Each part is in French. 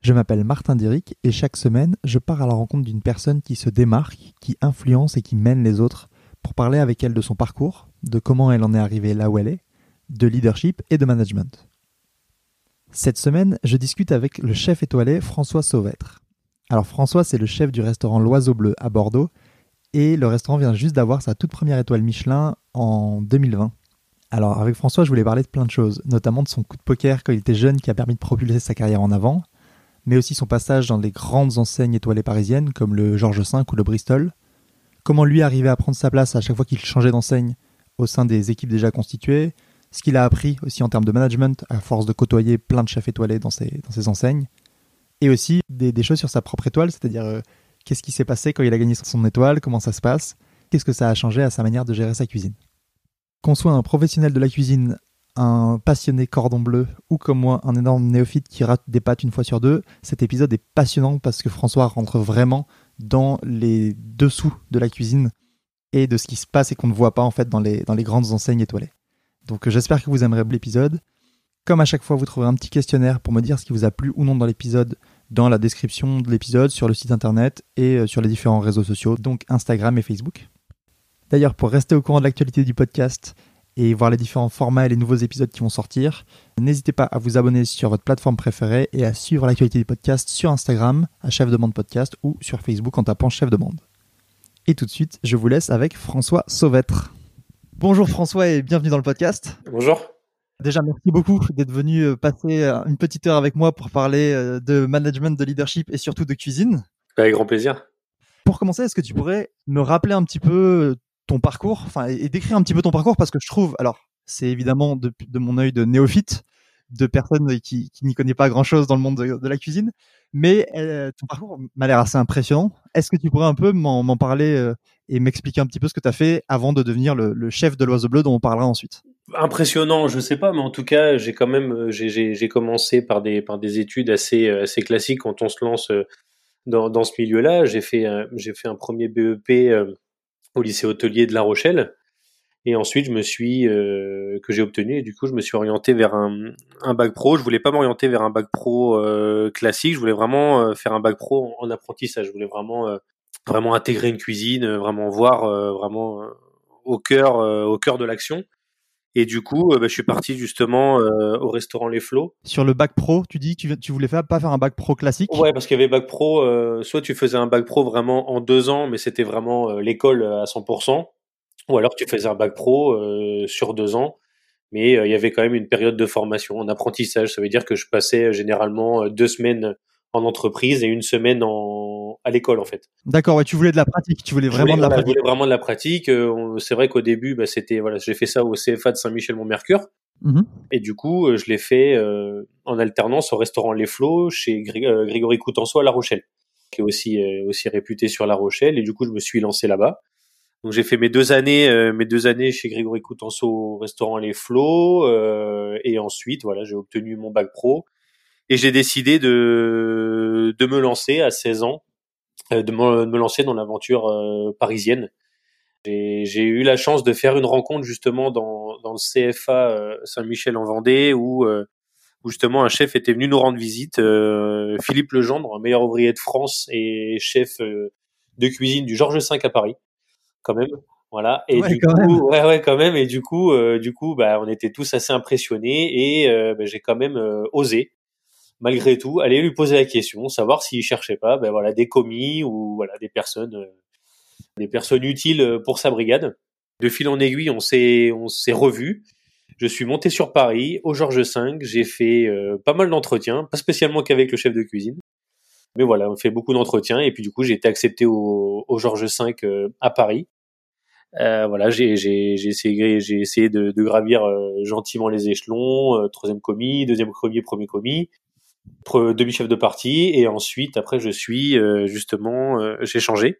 Je m'appelle Martin Diric et chaque semaine, je pars à la rencontre d'une personne qui se démarque, qui influence et qui mène les autres pour parler avec elle de son parcours, de comment elle en est arrivée là où elle est, de leadership et de management. Cette semaine, je discute avec le chef étoilé François Sauvêtre. Alors François, c'est le chef du restaurant L'Oiseau Bleu à Bordeaux et le restaurant vient juste d'avoir sa toute première étoile Michelin en 2020. Alors avec François, je voulais parler de plein de choses, notamment de son coup de poker quand il était jeune qui a permis de propulser sa carrière en avant, mais aussi son passage dans les grandes enseignes étoilées parisiennes comme le Georges V ou le Bristol, comment lui arrivait à prendre sa place à chaque fois qu'il changeait d'enseigne au sein des équipes déjà constituées, ce qu'il a appris aussi en termes de management à force de côtoyer plein de chefs étoilés dans ses, enseignes, et aussi des, des choses sur sa propre étoile, c'est-à-dire euh, qu'est-ce qui s'est passé quand il a gagné son étoile, comment ça se passe, qu'est-ce que ça a changé à sa manière de gérer sa cuisine. Qu'on soit un professionnel de la cuisine un passionné cordon bleu ou comme moi un énorme néophyte qui rate des pâtes une fois sur deux, cet épisode est passionnant parce que François rentre vraiment dans les dessous de la cuisine et de ce qui se passe et qu'on ne voit pas en fait dans les, dans les grandes enseignes étoilées. Donc euh, j'espère que vous aimerez l'épisode. Comme à chaque fois, vous trouverez un petit questionnaire pour me dire ce qui vous a plu ou non dans l'épisode dans la description de l'épisode, sur le site internet et euh, sur les différents réseaux sociaux, donc Instagram et Facebook. D'ailleurs, pour rester au courant de l'actualité du podcast, et voir les différents formats et les nouveaux épisodes qui vont sortir. N'hésitez pas à vous abonner sur votre plateforme préférée et à suivre l'actualité du podcast sur Instagram à Chef de Bande Podcast ou sur Facebook en tapant Chef de Bande. Et tout de suite, je vous laisse avec François Sauvêtre. Bonjour François et bienvenue dans le podcast. Bonjour. Déjà, merci beaucoup d'être venu euh, passer euh, une petite heure avec moi pour parler euh, de management, de leadership et surtout de cuisine. Avec grand plaisir. Pour commencer, est-ce que tu pourrais me rappeler un petit peu ton parcours, enfin, et décrire un petit peu ton parcours parce que je trouve, alors, c'est évidemment de, de mon œil de néophyte, de personne qui, qui n'y connaît pas grand chose dans le monde de, la cuisine, mais euh, ton parcours m'a l'air assez impressionnant. Est-ce que tu pourrais un peu m'en parler euh, et m'expliquer un petit peu ce que tu as fait avant de devenir le, chef de l'Oiseau Bleu dont on parlera ensuite? Impressionnant, je sais pas, mais en tout cas, j'ai quand même, euh, j'ai commencé par des par des études assez assez classiques quand on se lance dans, dans ce milieu-là. J'ai fait j'ai fait un premier BEP au lycée hôtelier de La Rochelle. Et ensuite, je me suis euh, que j'ai obtenu. Et du coup, je me suis orienté vers un, un bac pro. Je voulais pas m'orienter vers un bac pro euh, classique. Je voulais vraiment euh, faire un bac pro en, apprentissage. Je voulais vraiment euh, vraiment intégrer une cuisine, vraiment voir vraiment au cœur au cœur de l'action. Et du coup, bah, je suis parti justement au restaurant Les Flots. Sur le bac pro, tu dis que tu, tu voulais faire, pas faire un bac pro classique? Ouais, parce qu'il y avait bac pro, soit tu faisais un bac pro vraiment en deux ans, mais c'était vraiment l'école à 100%, ou alors tu faisais un bac pro sur deux ans, mais il y avait quand même une période de formation, en apprentissage. Ça veut dire que je passais généralement deux semaines en entreprise et une semaine en à l'école en fait. D'accord, ouais, tu voulais de la pratique, tu voulais vraiment de la pratique. Je voulais vraiment de la pratique. Euh, c'est vrai qu'au début, bah, c'était voilà, j'ai fait ça au CFA de Saint-Michel-Mont-Mercure. Mhm. Et du coup, je l'ai fait euh, en alternance au restaurant Les Flots chez Gré- euh, Grégory Coutenceau à La Rochelle, qui est aussi euh, aussi réputé sur La Rochelle. Et du coup, je me suis lancé là-bas. Donc j'ai fait mes deux années, euh, mes deux années chez Grégory Coutenceau au restaurant Les Flots, euh, et ensuite voilà, j'ai obtenu mon bac pro et j'ai décidé de de me lancer à 16 ans, euh, de me, de me lancer dans l'aventure euh, parisienne. J'ai eu la chance de faire une rencontre justement dans dans le CFA euh, Saint-Michel en Vendée où euh, où justement un chef était venu nous rendre visite, euh, Philippe Legendre, un meilleur ouvrier de France et chef euh, de cuisine du Georges V à Paris, quand même. Voilà. Et Ouais, du coup, même. ouais, ouais, quand même. Et du coup, euh, du coup, bah, on était tous assez impressionnés et euh, bah, j'ai quand même euh, osé, malgré tout, aller lui poser la question, savoir s'il cherchait pas, ben voilà, des commis ou voilà des personnes, euh, des personnes utiles euh, pour sa brigade. De fil en aiguille, on s'est, on s'est revus. Je suis monté sur Paris au Georges V. J'ai fait euh, pas mal d'entretiens, pas spécialement qu'avec le chef de cuisine. Mais voilà, on fait beaucoup d'entretiens et puis du coup j'ai été accepté au, au Georges V euh, à Paris. Euh, voilà, j'ai essayé j'ai essayé de, de gravir euh, gentiment les échelons, euh, troisième commis, deuxième commis, premier commis. Demi-chef de partie et ensuite après je suis justement j'ai changé.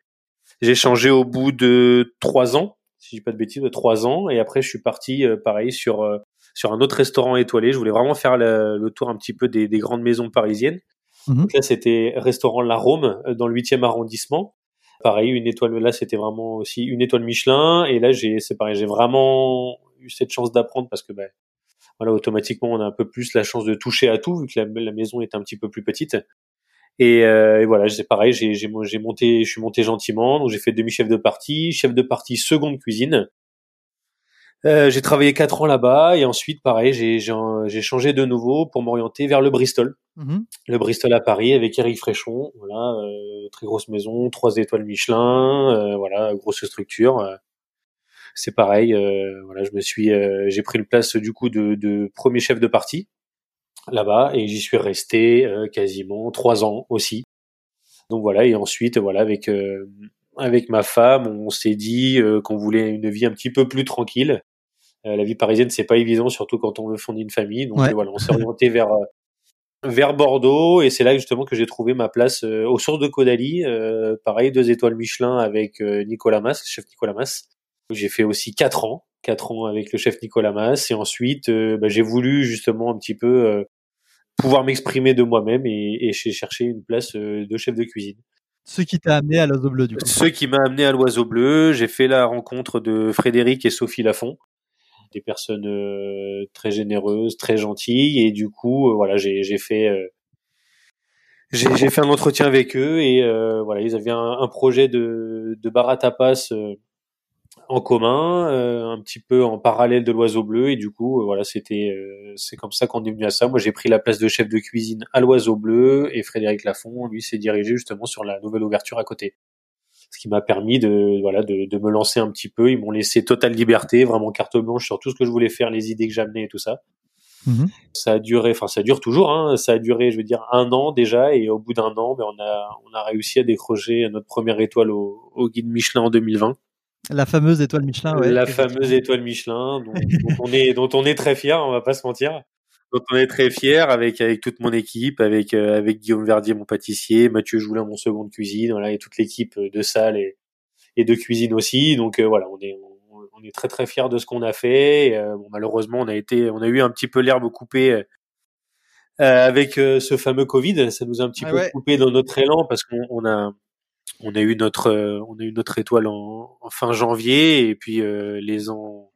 J'ai changé au bout de trois ans si je dis pas de bêtises de trois ans et après je suis parti pareil sur sur un autre restaurant étoilé. Je voulais vraiment faire le, tour un petit peu des, des grandes maisons parisiennes. Mhm. donc là c'était restaurant La Rome dans le 8e arrondissement. Pareil une étoile là c'était vraiment aussi une étoile Michelin et là j'ai c'est pareil j'ai vraiment eu cette chance d'apprendre parce que ben voilà, automatiquement, on a un peu plus la chance de toucher à tout vu que la, maison est un petit peu plus petite. Et, euh, et voilà, c'est pareil, j'ai, j'ai, j'ai monté, je suis monté gentiment, donc j'ai fait demi-chef de partie, chef de partie seconde cuisine. Euh, j'ai travaillé quatre ans là-bas et ensuite, pareil, j'ai, j'ai, changé de nouveau pour m'orienter vers le Bristol, mm-hmm. le Bristol à Paris avec Eric Fréchon, voilà, euh, très grosse maison, trois étoiles Michelin, euh, voilà, grosse structure. Euh, c'est pareil. Euh, voilà, je me suis, euh, j'ai pris une place du coup de, de premier chef de parti là-bas et j'y suis resté euh, quasiment trois ans aussi. Donc voilà et ensuite voilà avec avec ma femme on s'est dit qu'on voulait une vie un petit peu plus tranquille. la vie parisienne c'est pas évident surtout quand on veut fonder une famille donc voilà on s'est orienté vers vers Bordeaux et c'est là justement que j'ai trouvé ma place aux sources de Caudalie. pareil deux étoiles Michelin avec Nicolas Mas, chef Nicolas Mas. J'ai fait aussi quatre ans, quatre ans avec le chef Nicolas Mas, et ensuite euh, bah, j'ai voulu justement un petit peu euh, pouvoir m'exprimer de moi-même et, et j'ai cherché une place euh, de chef de cuisine. Ce qui t'a amené à l'Oiseau Bleu, du coup. Ce qui m'a amené à l'Oiseau Bleu, j'ai fait la rencontre de Frédéric et Sophie Lafont, des personnes très généreuses, très gentilles, et du coup, voilà, j'ai fait j'ai fait un entretien avec eux et voilà, ils avaient un, un projet de, de bar à tapas en commun, euh, un petit peu en parallèle de l'Oiseau Bleu, et du coup, euh, voilà, c'était, euh, c'est comme ça qu'on est venu à ça. Moi, j'ai pris la place de chef de cuisine à l'Oiseau Bleu, et Frédéric Lafont, lui, s'est dirigé justement sur la nouvelle ouverture à côté. Ce qui m'a permis de, voilà, de, de, me lancer un petit peu. Ils m'ont laissé totale liberté, vraiment carte blanche sur tout ce que je voulais faire, les idées que j'amenais et tout ça. Mhm. Ça a duré, enfin ça dure toujours. Hein, ça a duré, je veux dire, un an déjà, et au bout d'un an, ben, on a on a réussi à décrocher notre première étoile au, au guide Michelin en 2020. La fameuse étoile Michelin, ouais. La fameuse étoile Michelin, dont, on est, dont on est très fier, on va pas se mentir. Dont on est très fier avec avec toute mon équipe, avec euh, avec Guillaume Verdier, mon pâtissier, Mathieu Joulin, mon second de cuisine, voilà, et toute l'équipe de salle et et de cuisine aussi. Donc euh, voilà, on est on, est très très fier de ce qu'on a fait. Euh, bon, malheureusement, on a été, on a eu un petit peu l'herbe coupée avec ce fameux Covid. Ça nous a un petit peu coupé dans notre élan parce qu'on a on a eu notre euh, on a eu notre étoile en, fin janvier et puis euh, les en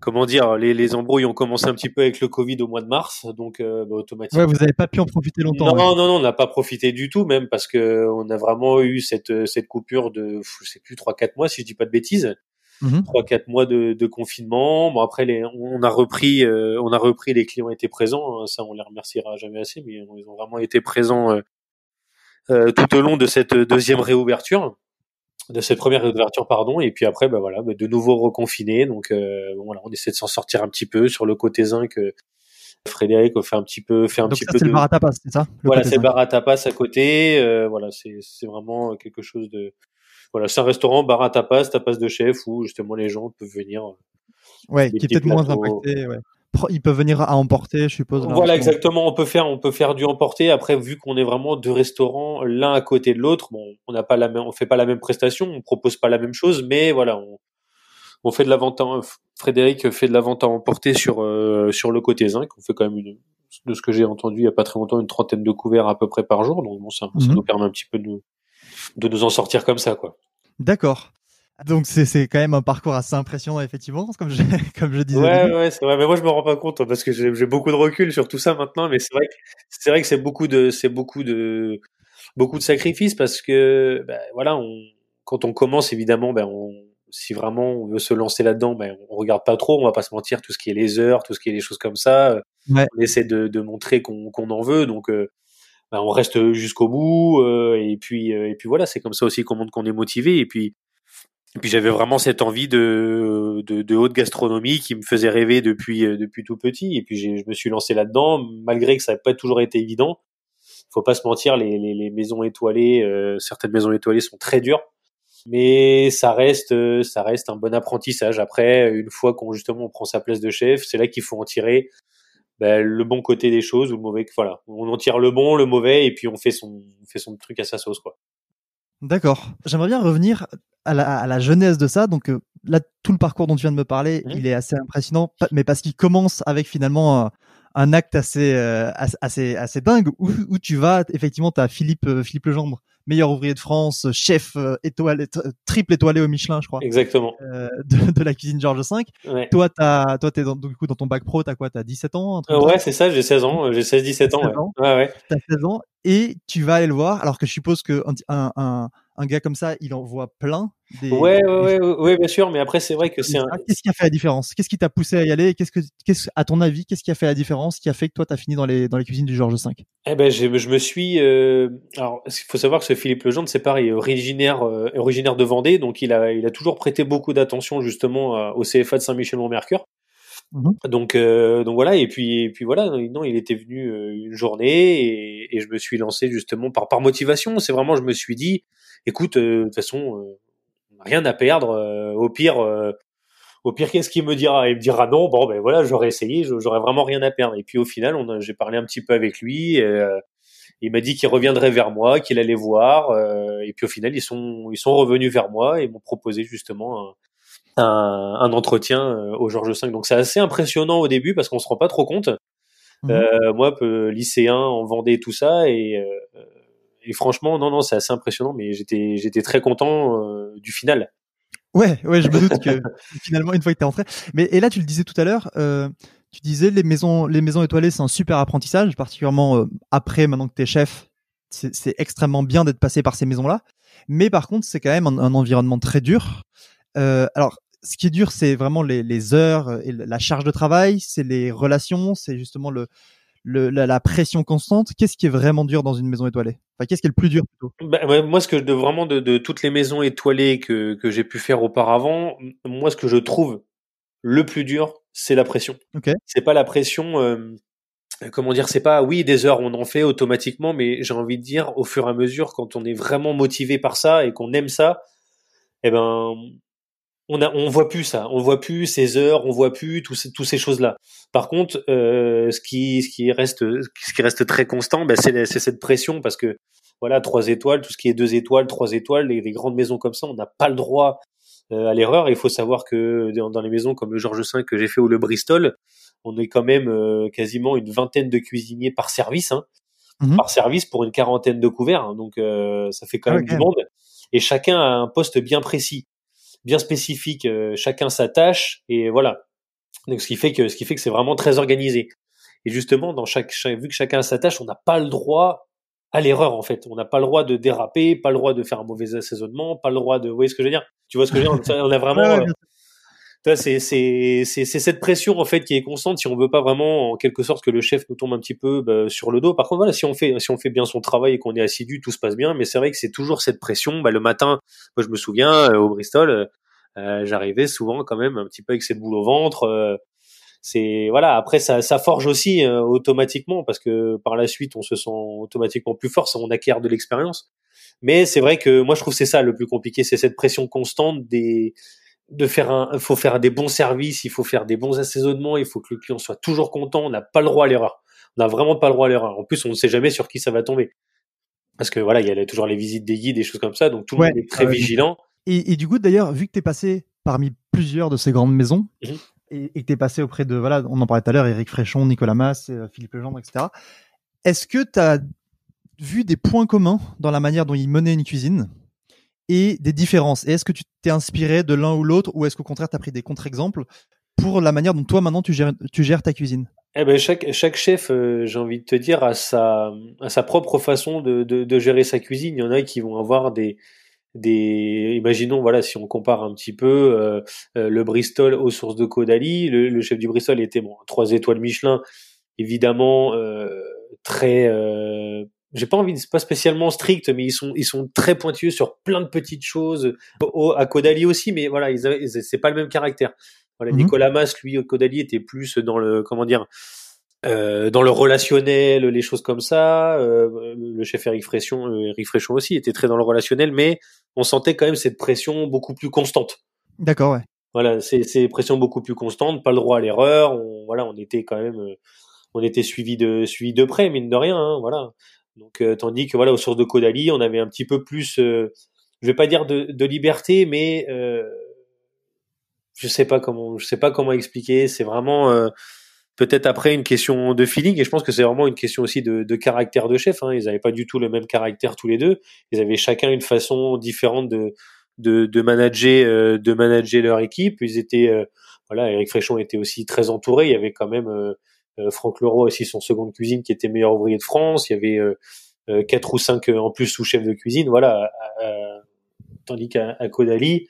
comment dire les, les embrouilles ont commencé un petit peu avec le Covid au mois de mars donc euh, bah, automatiquement ouais, vous n'avez pas pu en profiter longtemps non non non on n'a pas profité du tout même parce que on a vraiment eu cette cette coupure de je sais plus trois quatre mois si je dis pas de bêtises. Mhm. trois quatre mois de, de, confinement. Bon après les on a repris on a repris les clients étaient présents hein, ça on les remerciera jamais assez mais ils ont vraiment été présents euh, tout au long de cette deuxième réouverture de cette première réouverture pardon et puis après bah voilà bah, de nouveau reconfiné. Donc euh, voilà on essaie de s'en sortir un petit peu sur le côté zinc euh, Frédéric fait un petit peu fait un donc petit ça, peu de le bar à tapas c'est ça? Voilà c'est le bar à tapas à côté. Euh, voilà c'est c'est vraiment quelque chose de voilà c'est un restaurant bar à tapas tapas de chef où justement les gens peuvent venir ouais qui est peut-être moins impacté ouais ils peuvent venir à emporter, je suppose. Voilà, exactement. On peut faire, on peut faire du emporter. Après, vu qu'on est vraiment deux restaurants l'un à côté de l'autre, bon, on n'a pas la même, on fait pas la même prestation, on propose pas la même chose, mais voilà, on, on fait de la vente. À, Frédéric fait de la vente à emporter sur euh, sur le côté zinc. On fait quand même une, de ce que j'ai entendu il y a pas très longtemps, une trentaine de couverts à peu près par jour. Donc bon, ça, ça mhm. nous permet un petit peu de, de nous en sortir comme ça, quoi. D'accord. Donc c'est quand même un parcours assez impressionnant effectivement, comme je comme je disais. Ouais ouais c'est vrai, mais moi je me rends pas compte hein, parce que j'ai beaucoup de recul sur tout ça maintenant, mais c'est vrai que c'est vrai que c'est beaucoup de c'est beaucoup de beaucoup de sacrifices parce que ben, voilà on quand on commence évidemment ben on si vraiment on veut se lancer là-dedans, ben on regarde pas trop, on va pas se mentir, tout ce qui est les heures, tout ce qui est les choses comme ça, ouais. on essaie de, de montrer qu'on qu'on en veut, donc euh, ben, on reste jusqu'au bout euh, et puis euh, et puis voilà, c'est comme ça aussi qu'on montre qu'on est motivé et puis et puis j'avais vraiment cette envie de, de, de, haute gastronomie qui me faisait rêver depuis, euh, depuis tout petit. Et puis je me suis lancé là-dedans, malgré que ça n'a pas toujours été évident. Faut pas se mentir, les, les, les maisons étoilées, euh, certaines maisons étoilées sont très dures, mais ça reste, euh, ça reste un bon apprentissage. Après, une fois qu'on justement on prend sa place de chef, c'est là qu'il faut en tirer ben, le bon côté des choses ou le mauvais. Voilà, on en tire le bon, le mauvais, et puis on fait son, on fait son truc à sa sauce, quoi. D'accord. J'aimerais bien revenir à la, à la genèse de ça. Donc euh, là, tout le parcours dont tu viens de me parler, il est assez impressionnant, mais parce qu'il commence avec finalement un, un acte assez, euh, assez, assez, assez dingue où, où tu vas, effectivement, tu as Philippe, euh, Philippe Legendre, meilleur ouvrier de France, chef euh, étoilé, triple étoilé au Michelin, je crois, Exactement. euh, de, de la cuisine Georges V. Ouais. Toi, t'as, toi, t'es dans, du coup dans ton bac pro, t'as quoi? T'as 17 ans un truc Euh, ouais, c'est ça, j'ai 16 ans, euh, j'ai 16-17 ans. 16 Ouais. ans. ouais, ouais. T'as 16 ans et tu vas aller le voir. Alors que je suppose que un, un, un gars comme ça, il en voit plein. Des, Ouais, ouais, ouais, bien sûr, mais après, c'est vrai que c'est un, Qu'est-ce qui a fait la différence? Qu'est-ce qui t'a poussé à y aller? Qu'est-ce que, qu'est-ce, à ton avis, qu'est-ce qui a fait la différence? Qui a fait que toi, t'as fini dans les dans les cuisines du Georges V? Eh ben, je me suis. euh, alors, il faut savoir que ce Philippe Legendre, c'est pareil, originaire, euh, originaire de Vendée, donc il a, il a toujours prêté beaucoup d'attention justement au CFA de Saint-Michel-Mont-Mercure. Mhm. Donc, euh, donc voilà, et puis, et puis voilà, non, il était venu une journée et, et je me suis lancé justement par, par motivation. C'est vraiment, je me suis dit, écoute, euh, de toute façon, euh, rien à perdre. euh, au pire, euh, au pire, qu'est-ce qu'il me dira? Il me dira non. Bon, ben voilà, j'aurais essayé, j'aurais vraiment rien à perdre. Et puis au final, on j'ai parlé un petit peu avec lui. et, euh, il m'a dit qu'il reviendrait vers moi, qu'il allait voir. et puis au final, ils sont, ils sont revenus vers moi et m'ont proposé justement un, un, un entretien au Georges V. Donc c'est assez impressionnant au début parce qu'on se rend pas trop compte. Euh, moi, peu, lycéen en Vendée, tout ça, et, euh, et franchement, non, non, c'est assez impressionnant. Mais j'étais, j'étais très content euh, du final. Ouais, ouais, je me doute que finalement, une fois que t'es entré. Mais et là, tu le disais tout à l'heure, euh, tu disais les maisons, les maisons étoilées, c'est un super apprentissage, particulièrement euh, après, maintenant que t'es chef. C'est extrêmement bien d'être passé par ces maisons-là. Mais par contre, c'est quand même un, un environnement très dur. Alors, ce qui est dur, c'est vraiment les, les heures et la charge de travail, c'est les relations, c'est justement le, le la, la pression constante. Qu'est-ce qui est vraiment dur dans une maison étoilée? Enfin, qu'est-ce qui est le plus dur plutôt? Bah, moi, ce que je de vraiment de, de toutes les maisons étoilées que, que j'ai pu faire auparavant, moi, ce que je trouve le plus dur, c'est la pression. C'est pas la pression. euh, comment dire C'est pas oui des heures on en fait automatiquement, mais j'ai envie de dire au fur et à mesure quand on est vraiment motivé par ça et qu'on aime ça, eh ben on a on voit plus ça, on voit plus ces heures, on voit plus tous ces, tous ces choses là. Par contre, euh, ce qui ce qui reste ce qui reste très constant, ben, c'est c'est cette pression parce que voilà trois étoiles, tout ce qui est deux étoiles, trois étoiles, les, les grandes maisons comme ça, on n'a pas le droit euh, à l'erreur. Il faut savoir que dans, dans les maisons comme le Georges V que j'ai fait ou le Bristol, on est quand même euh, quasiment une vingtaine de cuisiniers par service, hein, Mhm. par service pour une quarantaine de couverts. hein. donc euh, ça fait quand Ah même du monde. Et chacun a un poste bien précis, bien spécifique. euh, chacun sa tâche et voilà. Donc ce qui fait que ce qui fait que c'est vraiment très organisé. Et justement, dans chaque, chaque- vu que chacun a sa tâche, on n'a pas le droit à l'erreur en fait. On n'a pas le droit de déraper, pas le droit de faire un mauvais assaisonnement, pas le droit de. Vous voyez ce que je veux dire? Tu vois ce que je veux dire? On a vraiment. C'est cette pression en fait qui est constante si on veut pas vraiment en quelque sorte que le chef nous tombe un petit peu bah, sur le dos. Par contre voilà, si on fait si on fait bien son travail et qu'on est assidu, tout se passe bien. Mais c'est vrai que c'est toujours cette pression. Bah, le matin, moi je me souviens euh, au Bristol, euh, euh, j'arrivais souvent quand même un petit peu avec cette boule au ventre. euh, c'est voilà. Après ça ça forge aussi euh, automatiquement parce que par la suite on se sent automatiquement plus fort, on acquiert de l'expérience. Mais c'est vrai que moi je trouve c'est ça le plus compliqué, c'est cette pression constante des de faire un, il faut faire des bons services, il faut faire des bons assaisonnements, il faut que le client soit toujours content. On n'a pas le droit à l'erreur. On n'a vraiment pas le droit à l'erreur. En plus, on ne sait jamais sur qui ça va tomber. Parce que voilà, il y a toujours les visites des guides, des choses comme ça, donc tout le Ouais, monde est très ah vigilant. Et, et du coup, d'ailleurs, vu que tu es passé parmi plusieurs de ces grandes maisons, Mhm. et, et que tu es passé auprès de, voilà, on en parlait tout à l'heure, Eric Fréchon, Nicolas Mass, euh, Philippe Legendre, etc., est-ce que tu as vu des points communs dans la manière dont ils menaient une cuisine? Et des différences. Et est-ce que tu t'es inspiré de l'un ou l'autre, ou est-ce qu'au contraire, tu as pris des contre-exemples pour la manière dont toi, maintenant, tu gères, ta cuisine? Eh ben chaque chef, euh, j'ai envie de te dire, a sa a propre façon de, gérer sa cuisine. Il y en a qui vont avoir des imaginons voilà si on compare un petit peu euh, euh, le Bristol aux sources de Caudalie, le, le chef du Bristol était bon trois étoiles Michelin, évidemment très j'ai pas envie de c'est pas spécialement strict mais ils sont ils sont très pointueux sur plein de petites choses Au- à Caudalie aussi mais voilà ils, c'est pas le même caractère voilà Mhm. Nicolas Mas lui au Caudalie était plus dans le comment dire euh, dans le relationnel, les choses comme ça. Euh, le chef Eric Fréchon, euh, Eric Fréchon aussi était très dans le relationnel, mais on sentait quand même cette pression beaucoup plus constante. D'accord, ouais. Voilà, c'est c'est pression beaucoup plus constante, pas le droit à l'erreur. On, voilà, on était quand même, euh, on était suivi de suivi de près, mine de rien, hein, voilà. Donc tandis que voilà, aux sources de Caudalie, on avait un petit peu plus, je vais pas dire de, de liberté, mais je sais pas comment, je sais pas comment expliquer. C'est vraiment peut-être après une question de feeling et je pense que c'est vraiment une question aussi de, de caractère de chef. Hein. Ils n'avaient pas du tout le même caractère tous les deux. Ils avaient chacun une façon différente de de, de manager euh, de manager leur équipe. Ils étaient euh, voilà, Eric Fréchon était aussi très entouré. Il y avait quand même euh, Franck Leroy aussi son seconde cuisine qui était meilleur ouvrier de France. Il y avait quatre ou cinq en plus sous-chef de cuisine. Voilà. tandis qu'à Caudalie,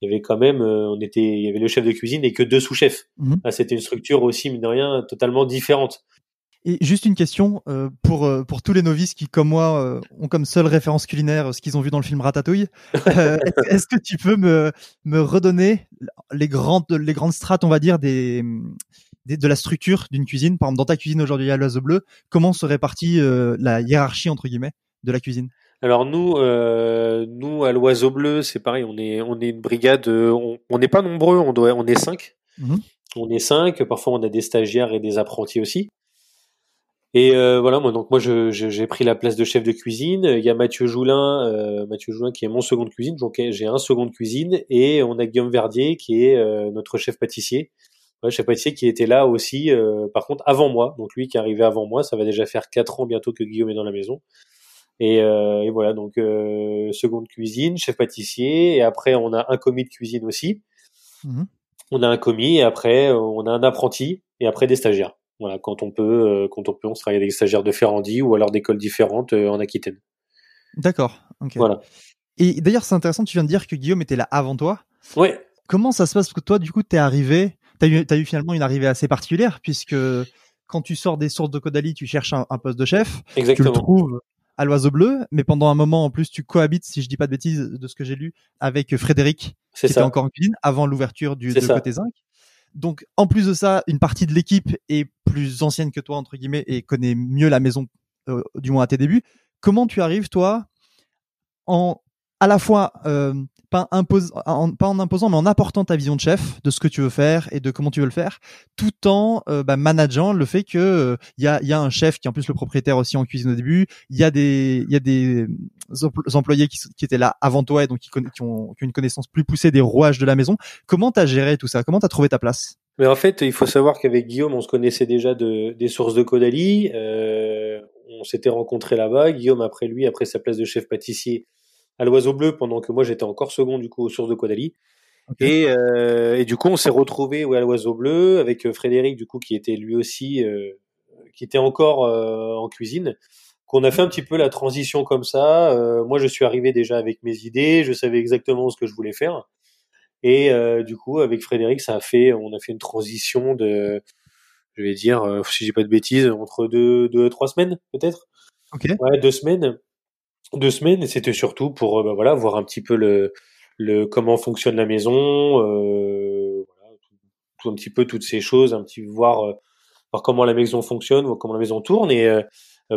il y avait quand même, on était, il y avait le chef de cuisine et que deux sous-chefs. Mhm. C'était une structure aussi, mine de rien, totalement différente. Et juste une question euh, pour euh, pour tous les novices qui, comme moi, euh, ont comme seule référence culinaire ce qu'ils ont vu dans le film Ratatouille. Est-ce que tu peux me me redonner les grandes les grandes strates, on va dire, des, de la structure d'une cuisine Par exemple, dans ta cuisine aujourd'hui à l'Oiseau Bleu, comment se répartit la hiérarchie entre guillemets de la cuisine? Alors nous, nous à l'Oiseau Bleu, c'est pareil. On est on est une brigade. on n'est pas nombreux. On doit on est cinq. Mmh on est cinq. Parfois on a des stagiaires et des apprentis aussi. Et euh, voilà, moi donc moi je, j'ai pris la place de chef de cuisine. Il y a Mathieu Joulin, euh, Mathieu Joulin qui est mon second de cuisine. Donc j'ai un second de cuisine et on a Guillaume Verdier qui est euh, notre chef pâtissier. Pâtissier qui était là aussi, par contre avant moi. Donc lui qui est arrivé avant moi, ça va déjà faire quatre ans bientôt que Guillaume est dans la maison. Et, et voilà donc seconde cuisine, chef pâtissier et après on a un commis de cuisine aussi. Mmh on a un commis et après on a un apprenti et après des stagiaires. Voilà, quand on peut, euh, quand on peut, on se travaille avec des stagiaires de Ferrandi ou alors d'écoles différentes euh, en Aquitaine. D'accord. Voilà. Et d'ailleurs, c'est intéressant, tu viens de dire que Guillaume était là avant toi. Ouais. Comment ça se passe? Parce que toi, du coup, t'es arrivé, t'as eu, as eu finalement une arrivée assez particulière, puisque quand tu sors des sources de Caudalie, tu cherches un, poste de chef. Exactement. Tu le trouves à l'Oiseau Bleu, mais pendant un moment, en plus, tu cohabites, si je dis pas de bêtises, de ce que j'ai lu, avec Frédéric, qui était encore en cuisine, avant l'ouverture du de côté zinc. Donc, en plus de ça, une partie de l'équipe est plus ancienne que toi, entre guillemets, et connaît mieux la maison, euh, du moins à tes débuts. Comment tu arrives, toi, en à la fois euh, pas, en, pas en imposant, mais en apportant ta vision de chef de ce que tu veux faire et de comment tu veux le faire, tout en euh, bah, manageant le fait que il y, a, y a un chef qui est en plus le propriétaire aussi en cuisine au début, il y a des y a des employés qui, qui étaient là avant toi et donc qui, qui, ont, qui ont une connaissance plus poussée des rouages de la maison. Comment t'as géré tout ça? Comment t'as trouvé ta place? Mais en fait, il faut savoir qu'avec Guillaume, on se connaissait déjà de, des sources de Caudalie. Euh, on s'était rencontrés là-bas. Guillaume, après lui, après sa place de chef pâtissier, à l'Oiseau Bleu pendant que moi j'étais encore second du coup aux sources de Caudalie. Et, euh, et, du coup, on s'est retrouvé ouais, à l'Oiseau Bleu avec euh, Frédéric du coup qui était lui aussi euh, qui était encore euh, en cuisine. Qu'on a fait un petit peu la transition comme ça. Moi, je suis arrivé déjà avec mes idées, je savais exactement ce que je voulais faire. Et du coup, avec Frédéric, ça a fait, on a fait une transition de, je vais dire, si j'ai pas de bêtises, entre deux, deux, trois semaines peut-être. Ok. Ouais, deux semaines deux semaines et c'était surtout pour euh, bah, voilà voir un petit peu le, le comment fonctionne la maison, euh, tout, un petit peu toutes ces choses, un petit voir euh, voir comment la maison fonctionne, voir comment la maison tourne et euh,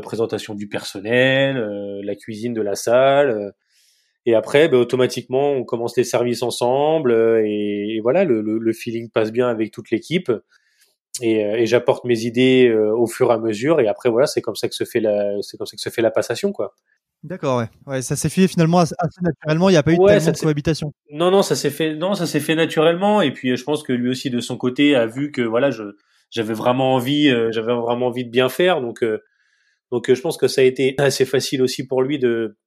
présentation du personnel, la cuisine de la salle. et après, bah, automatiquement, on commence les services ensemble et, voilà, le, le, le, feeling passe bien avec toute l'équipe. Et, et j'apporte mes idées au fur et à mesure. Et après, voilà, c'est comme ça que se fait la, c'est comme ça que se fait la passation, quoi. D'accord, ouais. ouais. Ça s'est fait finalement assez, naturellement. Il n'y a pas eu tellement de cohabitation. Non, non, ça s'est fait. Non, ça s'est fait naturellement. Et puis, je pense que lui aussi, de son côté, a vu que voilà, je j'avais vraiment envie, euh, j'avais vraiment envie de bien faire. Donc, euh, donc, euh, je pense que ça a été assez facile aussi pour lui de.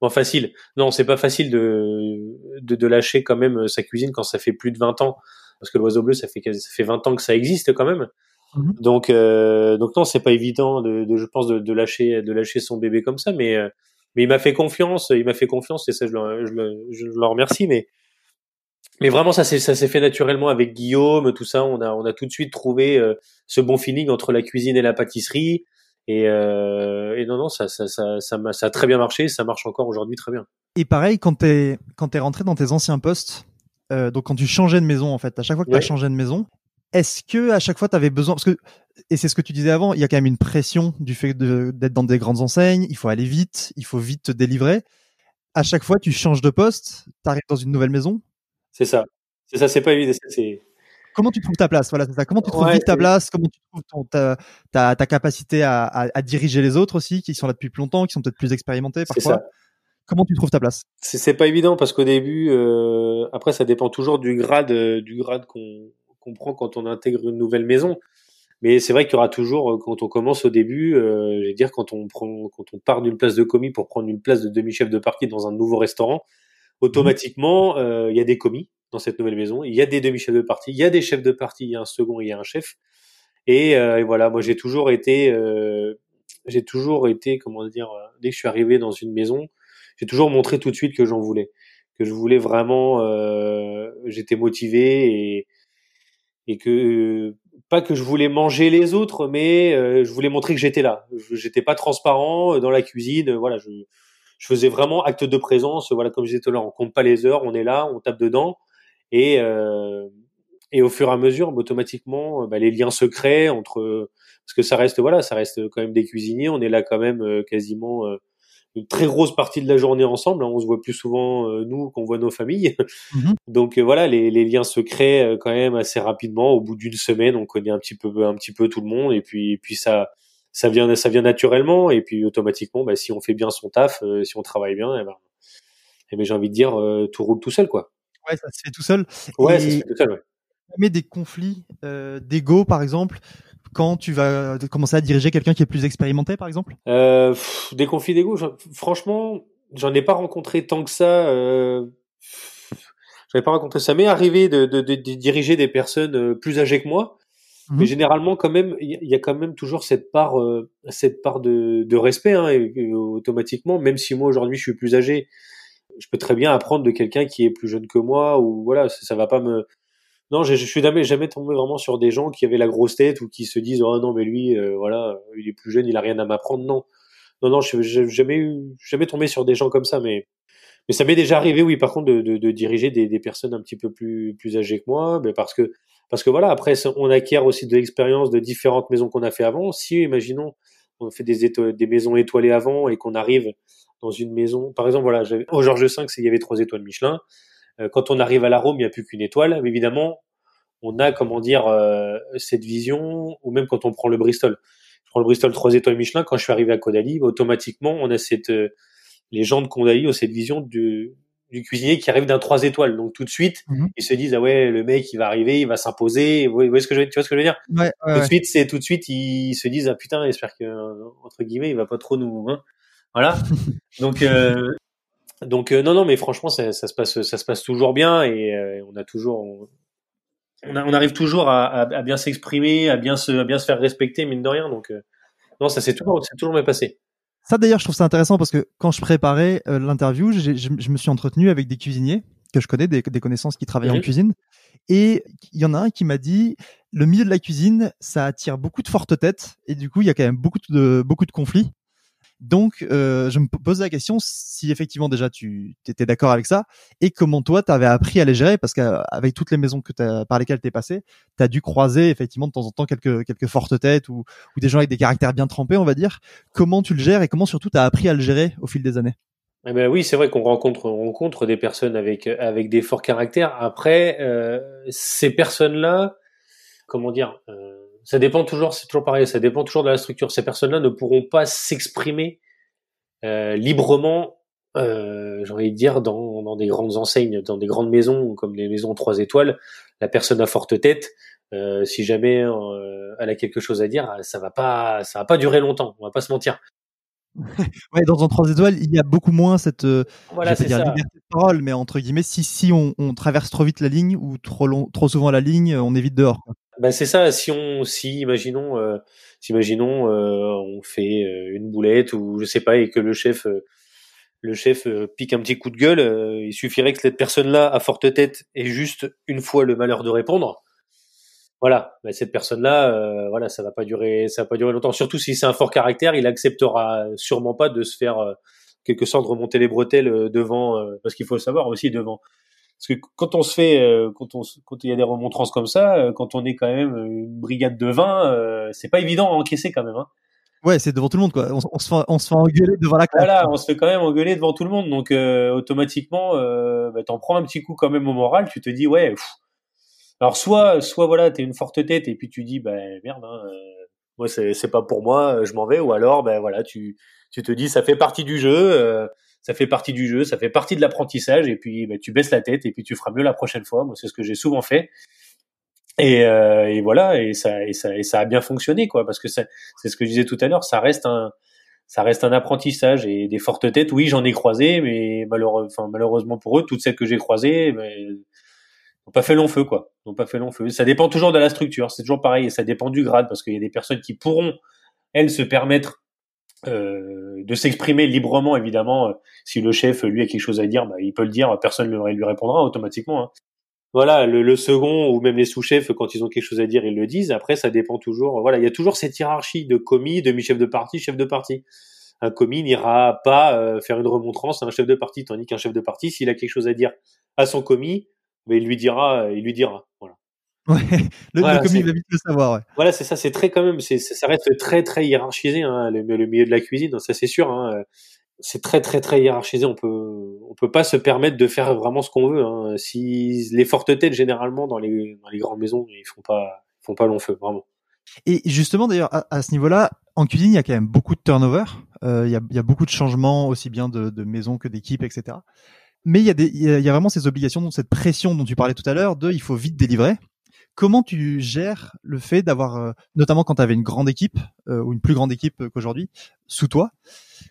Bon, facile. Non, c'est pas facile de, de, de lâcher quand même sa cuisine quand ça fait plus de 20 ans, parce que l'oiseau bleu, ça fait ça fait 20 ans que ça existe quand même. Mmh donc, euh, donc non, c'est pas évident de, de je pense, de, de, lâcher, de lâcher son bébé comme ça, mais mais il m'a fait confiance, il m'a fait confiance et ça je le, je le, je le remercie. Mais mais vraiment ça s'est ça s'est fait naturellement avec Guillaume, tout ça. On a on a tout de suite trouvé euh, ce bon feeling entre la cuisine et la pâtisserie. Et, euh, et non non ça ça ça ça, a, ça a très bien marché, ça marche encore aujourd'hui très bien. Et pareil quand t'es quand t'es rentré dans tes anciens postes, euh, donc quand tu changeais de maison en fait, à chaque fois que tu as changé de maison, est-ce que à chaque fois tu avais besoin parce que et c'est ce que tu disais avant, il y a quand même une pression du fait d'être dans des grandes enseignes, il faut aller vite, il faut vite te délivrer. À chaque fois, tu changes de poste, tu arrives dans une nouvelle maison. C'est ça. C'est ça, c'est pas évident. C'est comment tu trouves ta place? Voilà, ça. Comment tu trouves Ouais, vite ta place? Comment tu trouves ton, ta, ta, ta capacité à, à, à diriger les autres aussi, qui sont là depuis plus longtemps, qui sont peut-être plus expérimentés parfois? ça. Comment tu trouves ta place? C'est c'est pas évident parce qu'au début, euh, après ça dépend toujours du grade, euh, du grade qu'on qu'on prend quand on intègre une nouvelle maison. Mais c'est vrai qu'il y aura toujours, euh, quand on commence au début, euh, je vais dire quand on prend, quand on part d'une place de commis pour prendre une place de demi-chef de partie dans un nouveau restaurant, automatiquement euh, il y a des commis dans cette nouvelle maison, il y a des demi-chefs de partie, il y a des chefs de partie, il y a un second, il y a un chef. Et, euh, et voilà, moi j'ai toujours été, j'ai toujours été, comment dire, dès que je suis arrivé dans une maison, j'ai toujours montré tout de suite que j'en voulais, que je voulais vraiment, j'étais motivé et et que pas que je voulais manger les autres, mais euh, je voulais montrer que j'étais là. J'étais pas transparent euh, dans la cuisine. euh, Voilà, je, faisais vraiment acte de présence. Voilà, comme je disais on compte pas les heures, on est là, on tape dedans et et au fur et à mesure, bah, automatiquement, bah, les liens se créent entre parce que ça reste voilà, ça reste quand même des cuisiniers. On est là quand même quasiment une très grosse partie de la journée ensemble. hein. On se voit plus souvent euh, nous qu'on voit nos familles. Mhm. Donc euh, voilà, les, les liens se créent euh, quand même assez rapidement. Au bout d'une semaine, on connaît un petit peu un petit peu tout le monde et puis et puis ça ça vient ça vient naturellement et puis automatiquement, bah, si on fait bien son taf, si on travaille bien, eh ben, eh ben, j'ai envie de dire tout roule tout seul quoi. Ouais, ça se fait tout seul. Ouais, Et- ça se fait tout seul. Ouais. jamais des conflits euh, d'ego, par exemple, quand tu vas commencer à diriger quelqu'un qui est plus expérimenté, par exemple? Euh, pff, des conflits d'ego, franchement, j'en ai pas rencontré tant que ça. Euh, j'en ai pas rencontré ça. Mais arrivé de, de, de, de diriger des personnes euh, plus âgées que moi, Mhm. mais généralement quand même, il y, a- il y a quand même toujours cette part, euh, cette part de, de respect hein, et- et automatiquement. Même si moi aujourd'hui je suis plus âgé, je peux très bien apprendre de quelqu'un qui est plus jeune que moi ou voilà, ça, ça va pas me non, je, je suis jamais tombé vraiment sur des gens qui avaient la grosse tête ou qui se disent oh non mais lui euh, voilà il est plus jeune il a rien à m'apprendre. Non. Non non je j'ai jamais eu jamais tombé sur des gens comme ça mais mais ça m'est déjà arrivé oui par contre de, diriger des, personnes un petit peu plus plus âgées que moi mais parce que parce que voilà après on acquiert aussi de l'expérience de différentes maisons qu'on a fait avant. Si imaginons on fait des maisons étoilées avant et qu'on arrive dans une maison par exemple voilà au Georges V il y avait trois étoiles Michelin quand on arrive à la Rome, il n'y a plus qu'une étoile. Mais évidemment, on a, comment dire, euh, cette vision, ou même quand on prend le Bristol. Je prends le Bristol 3 étoiles Michelin, quand je suis arrivé à Caudalie, automatiquement, on a cette, euh, les gens de Caudalie ont cette vision du, du cuisinier qui arrive d'un 3 étoiles. Donc tout de suite, Mhm. ils se disent, ah ouais, le mec, il va arriver, il va s'imposer. Vous voyez ce que je, veux- tu vois ce que je veux dire? Ouais, ouais, tout de suite, c'est tout de suite, ils se disent, ah putain, j'espère que, euh, entre guillemets, il va pas trop nous, hein. Voilà. Donc, euh, donc euh, non non mais franchement ça, ça se passe ça se passe toujours bien et euh, on a toujours on, on a- on arrive toujours à, à- à bien s'exprimer à bien se à bien se faire respecter mine de rien donc euh, non ça s'est toujours c'est toujours bien passé Ça d'ailleurs, je trouve ça intéressant parce que quand je préparais euh, l'interview, je, je me suis entretenu avec des cuisiniers que je connais, des, des connaissances qui travaillent en Mhm. cuisine. Et il y en a un qui m'a dit, le milieu de la cuisine, ça attire beaucoup de fortes têtes. Et du coup, il y a quand même beaucoup de, beaucoup de conflits. Donc, euh, je me pose la question si effectivement déjà tu étais d'accord avec ça et comment toi tu avais appris à les gérer parce qu'avec toutes les maisons que t'as, par lesquelles tu es passé, tu as dû croiser effectivement de temps en temps quelques, quelques fortes têtes ou, ou des gens avec des caractères bien trempés, on va dire. Comment tu le gères et comment surtout tu as appris à le gérer au fil des années? Eh ben oui c'est vrai qu'on rencontre on rencontre des personnes avec avec des forts caractères après euh, ces personnes là comment dire euh, ça dépend toujours c'est toujours pareil ça dépend toujours de la structure ces personnes là ne pourront pas s'exprimer euh, librement euh, j'ai envie de dire dans, dans des grandes enseignes dans des grandes maisons comme les maisons trois étoiles la personne à forte tête euh, si jamais elle a quelque chose à dire ça va pas ça va pas durer longtemps on va pas se mentir Ouais, dans un 3 étoiles, il y a beaucoup moins cette voilà dire liberté de parole, mais entre guillemets, si, si on, on traverse trop vite la ligne ou trop, long, trop souvent la ligne, on est vite dehors. quoi. Ben c'est ça. Si on, si imaginons, euh, si imaginons, euh, on fait euh, une boulette ou je sais pas et que le chef, euh, le chef euh, pique un petit coup de gueule, euh, il suffirait que cette personne-là à forte tête ait juste une fois le malheur de répondre. Voilà, ben cette personne-là, voilà, ça va pas durer, ça va pas durer longtemps. Surtout si c'est un fort caractère, il acceptera sûrement pas de se faire quelque sorte remonter les bretelles devant, parce qu'il faut le savoir aussi devant parce que quand on se fait, euh, quand on, se- quand il y a des remontrances comme ça, euh, quand on est quand même une brigade de 20, euh, c'est pas évident à encaisser quand même. Hein. Ouais, c'est devant tout le monde, quoi. On, on se, fait, on se fait engueuler devant la classe. Voilà, on se fait quand même engueuler devant tout le monde, donc euh, automatiquement, euh, bah, t'en prends un petit coup quand même au moral. Tu te dis ouais, pff, Alors soit, soit voilà, t'es une forte tête et puis tu dis, ben merde, hein, euh, moi c'est pas pour moi, je m'en vais. Ou alors, ben voilà, tu tu te dis, ça fait partie du jeu, ça fait partie du jeu, ça fait partie de l'apprentissage et puis ben, tu baisses la tête et puis tu feras mieux la prochaine fois. Moi c'est ce que j'ai souvent fait. Et, euh, voilà, et ça, a bien fonctionné, quoi, parce que c'est ce que je disais tout à l'heure, ça reste un, apprentissage et des fortes têtes. Oui, j'en ai croisé, mais malheureusement pour eux, toutes celles que j'ai croisées, ben, n'ont pas fait long feu, quoi. N'ont pas fait long feu. Ça dépend toujours de la structure. C'est toujours pareil, et ça dépend du grade, parce qu'il y a des personnes qui pourront, elles, se permettre euh, de s'exprimer librement, évidemment. Si le chef, lui, a quelque chose à dire, bah, il peut le dire, personne ne lui répondra automatiquement. Hein voilà, le, second ou même les sous-chefs, quand ils ont quelque chose à dire, ils le disent. Après, ça dépend toujours. Voilà, il y a toujours cette hiérarchie de commis, demi-chef de parti, chef de parti. Un commis n'ira pas euh, faire une remontrance à un chef de parti, tandis qu'un chef de parti, s'il a quelque chose à dire à son commis, ben, il lui dira, il lui dira. Voilà. Ouais, le, commis va vite le savoir. Ouais. Voilà, c'est ça, c'est très quand même, c'est, ça reste très très hiérarchisé, hein, le, milieu de la cuisine, ça c'est sûr. Hein c'est très très très hiérarchisé. On peut on peut pas se permettre de faire vraiment ce qu'on veut. Hein. Si les fortes têtes généralement dans les dans les grandes maisons, ils font pas ils font pas long feu vraiment. Et justement d'ailleurs à, ce niveau-là, en cuisine il y a quand même beaucoup de turnover. Euh, il, y a, il y a beaucoup de changements aussi bien de, de maison que d'équipe, etc. Mais il y a des il y a, vraiment ces obligations, cette pression dont tu parlais tout à l'heure de il faut vite délivrer. Comment tu gères le fait d'avoir, euh, notamment quand tu avais une grande équipe euh, ou une plus grande équipe qu'aujourd'hui sous toi,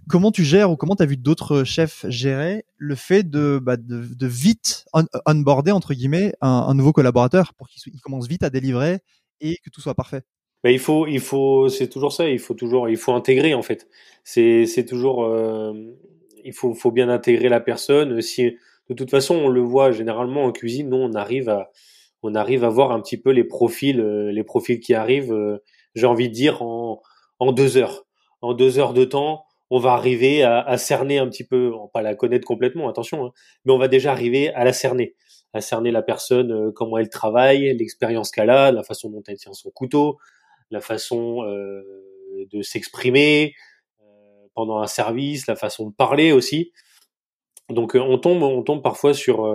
comment tu gères ou comment tu as vu d'autres chefs gérer le fait de, bah, de, de, vite onboarder entre guillemets un, nouveau collaborateur pour qu'il commence vite à délivrer et que tout soit parfait? Bah, il faut, il faut, c'est toujours ça. Il faut toujours, il faut intégrer en fait. C'est, toujours, euh, il faut, faut bien intégrer la personne. Si, de toute façon, on le voit généralement en cuisine, nous, on arrive à, on arrive à voir un petit peu les profils, euh, les profils qui arrivent. Euh, j'ai envie de dire en, en deux heures. En deux heures de temps, on va arriver à, à, cerner un petit peu, pas la connaître complètement, attention, hein, mais on va déjà arriver à la cerner, à cerner la personne, euh, comment elle travaille, l'expérience qu'elle a, la façon dont elle tient son couteau, la façon euh, de s'exprimer pendant un service, la façon de parler aussi. Donc on tombe, on tombe parfois sur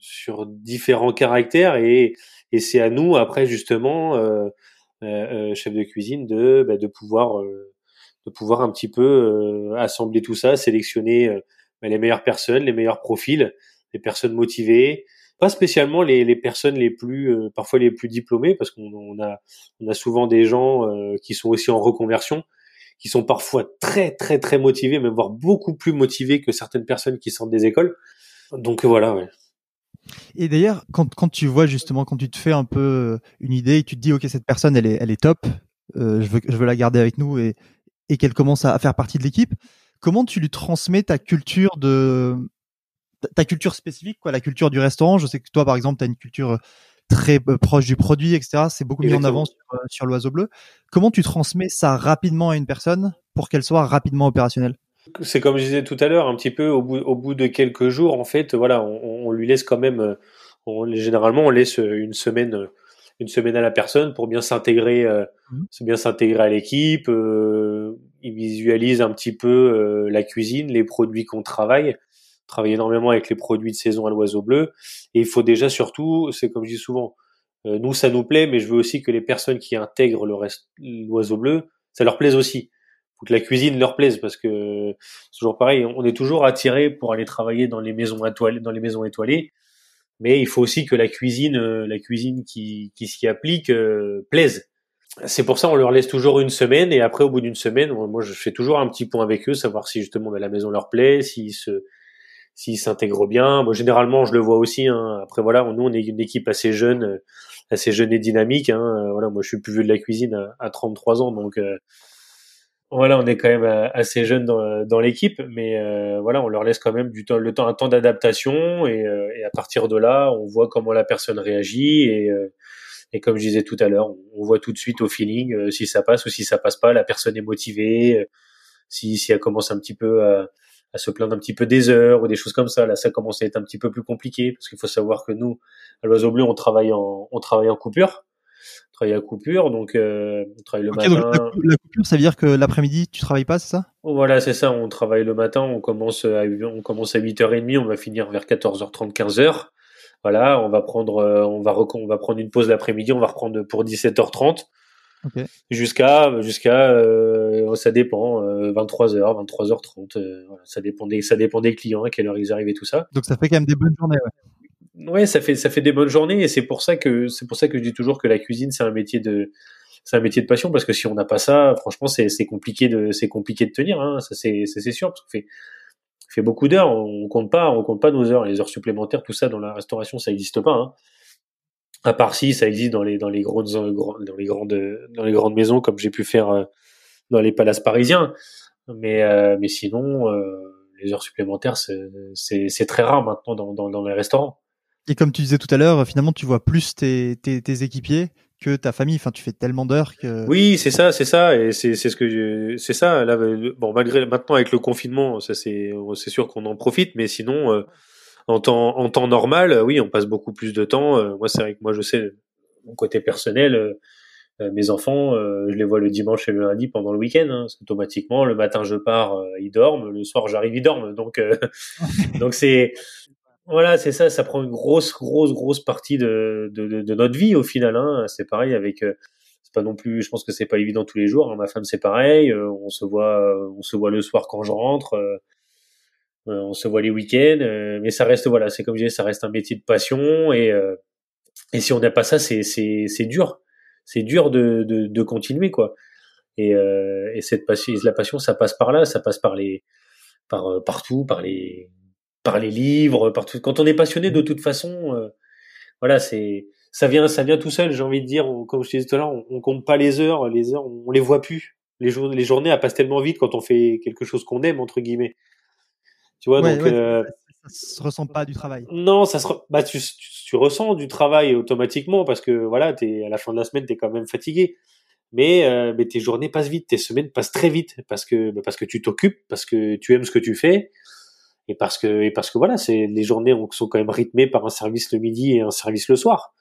sur différents caractères et, et c'est à nous après justement chef de cuisine de bah, de pouvoir de pouvoir un petit peu euh, assembler tout ça, sélectionner euh, bah, les meilleures personnes, les meilleurs profils, les personnes motivées, pas spécialement les, les personnes les plus euh, parfois les plus diplômées parce qu'on on a on a souvent des gens qui sont aussi en reconversion qui sont parfois très très très motivés même voire beaucoup plus motivés que certaines personnes qui sortent des écoles donc voilà ouais. Et d'ailleurs, quand, quand tu vois justement, quand tu te fais un peu une idée et tu te dis, ok, cette personne, elle est, elle est top, euh, je, veux, je veux la garder avec nous et, et qu'elle commence à, faire partie de l'équipe, comment tu lui transmets ta culture de ta culture spécifique, quoi, la culture du restaurant? Je sais que toi, par exemple, tu as une culture très euh, proche du produit, etc. C'est beaucoup mis en avant sur, euh, sur l'oiseau bleu. Comment tu transmets ça rapidement à une personne pour qu'elle soit rapidement opérationnelle? C'est comme je disais tout à l'heure, un petit peu au bout, au bout de quelques jours, en fait, voilà, on, on lui laisse quand même, euh, on, généralement, on laisse une semaine une semaine à la personne pour bien s'intégrer, euh, mmh. bien s'intégrer à l'équipe. Euh, il visualise un petit peu euh, la cuisine, les produits qu'on travaille. On travaille énormément avec les produits de saison à l'oiseau bleu. Et il faut déjà surtout, c'est comme je dis souvent, euh, nous ça nous plaît, mais je veux aussi que les personnes qui intègrent le reste, l'oiseau bleu, ça leur plaise aussi. Que la cuisine leur plaise parce que c'est toujours pareil. On est toujours attiré pour aller travailler dans les maisons étoilées, dans les maisons étoilées mais il faut aussi que la cuisine, euh, la cuisine qui, qui s'y applique euh, plaise. C'est pour ça on leur laisse toujours une semaine et après au bout d'une semaine, moi je fais toujours un petit point avec eux, savoir si justement la maison leur plaît, s'ils se s'ils s'intègrent bien. Bon, généralement je le vois aussi. Hein. Après voilà, nous on est une équipe assez jeune, euh, assez jeune et dynamique. Hein. Voilà, moi je suis plus vieux de la cuisine à, à 33 ans, donc voilà, on est quand même euh, assez jeune dans, dans l'équipe, mais euh, voilà, on leur laisse quand même du temps, le temps, un temps d'adaptation, et, euh, et, à partir de là, on voit comment la personne réagit, et, et comme je disais tout à l'heure, on voit tout de suite au feeling si ça passe ou si ça passe pas. La personne est motivée, si, si elle commence un petit peu à, à, se plaindre un petit peu des heures ou des choses comme ça, là, ça commence à être un petit peu plus compliqué, parce qu'il faut savoir que nous, à l'Oiseau Bleu, on travaille en, on travaille en coupure travaille à coupure, donc euh, on travaille le matin. la, coupure, ça veut dire que l'après-midi, tu travailles pas, c'est ça? Voilà, c'est ça. On travaille le matin, on commence à on commence à 8h30, on va finir vers 14h30, 15h. Voilà, on va prendre, on va on va prendre une pause l'après-midi, on va reprendre pour 17h30 Ok. jusqu'à jusqu'à euh, ça dépend 23h 23h30 voilà, ça dépend des ça dépend des clients à quelle heure ils arrivent et tout ça Donc ça fait quand même des bonnes journées. Ouais. Ouais ça fait ça fait des bonnes journées et c'est pour ça que c'est pour ça que je dis toujours que la cuisine c'est un métier de c'est un métier de passion parce que si on n'a pas ça franchement c'est compliqué de c'est compliqué de tenir hein, ça c'est c'est sûr parce qu'on fait fait beaucoup d'heures. On compte pas on compte pas nos heures. Les heures supplémentaires tout ça dans la restauration ça n'existe pas hein. À part si ça existe dans les dans les grandes dans les grandes dans les grandes maisons comme j'ai pu faire euh, dans les palaces parisiens. Mais euh, mais sinon euh, les heures supplémentaires c'est c'est très rare maintenant dans dans les restaurants Et comme tu disais tout à l'heure, finalement, tu vois plus tes, équipiers que ta famille. Enfin, tu fais tellement d'heures que. oui c'est ça c'est ça. Et c'est ce que c'est ça. Là bon malgré maintenant avec le confinement ça c'est c'est sûr qu'on en profite. Mais sinon euh, en temps en temps normal oui on passe beaucoup plus de temps. Euh, moi c'est vrai que moi je sais mon côté personnel euh, mes enfants je les vois le dimanche et le lundi pendant le week-end hein, parce qu'automatiquement le matin je pars ils dorment. Le soir j'arrive ils dorment. Donc donc c'est voilà c'est ça ça prend une grosse grosse grosse partie de de, de, de notre vie au final hein. c'est pareil avec euh, c'est pas non plus je pense que c'est pas évident tous les jours hein. ma femme c'est pareil euh, on se voit euh, on se voit le soir quand je rentre euh, euh, on se voit les week-ends, mais ça reste voilà, c'est comme je disais, ça reste un métier de passion et et si on n'a pas ça, c'est c'est c'est dur, c'est dur de, de de continuer quoi. Et et cette passion, la passion, ça passe par là, ça passe par les par partout, par les par les livres, partout. Quand on est passionné, de toute façon, euh, voilà, c'est ça vient ça vient tout seul. J'ai envie de dire, on- comme je te disais tout à l'heure, on, on compte pas les heures, les heures, on les voit plus. Les les journées, elles passent tellement vite quand on fait quelque chose qu'on aime entre guillemets. Tu vois, Ouais, donc ouais, euh, ça se ressent pas du travail. non, ça se re- bah tu, tu, tu ressens du travail automatiquement parce que voilà, t'es à la fin de la semaine, t'es quand même fatigué. Mais euh, mais tes journées passent vite, tes semaines passent très vite parce que bah, parce que tu t'occupes, parce que tu aimes ce que tu fais et parce que et parce que voilà, c'est les journées ont- sont quand même rythmées par un service le midi et un service le soir.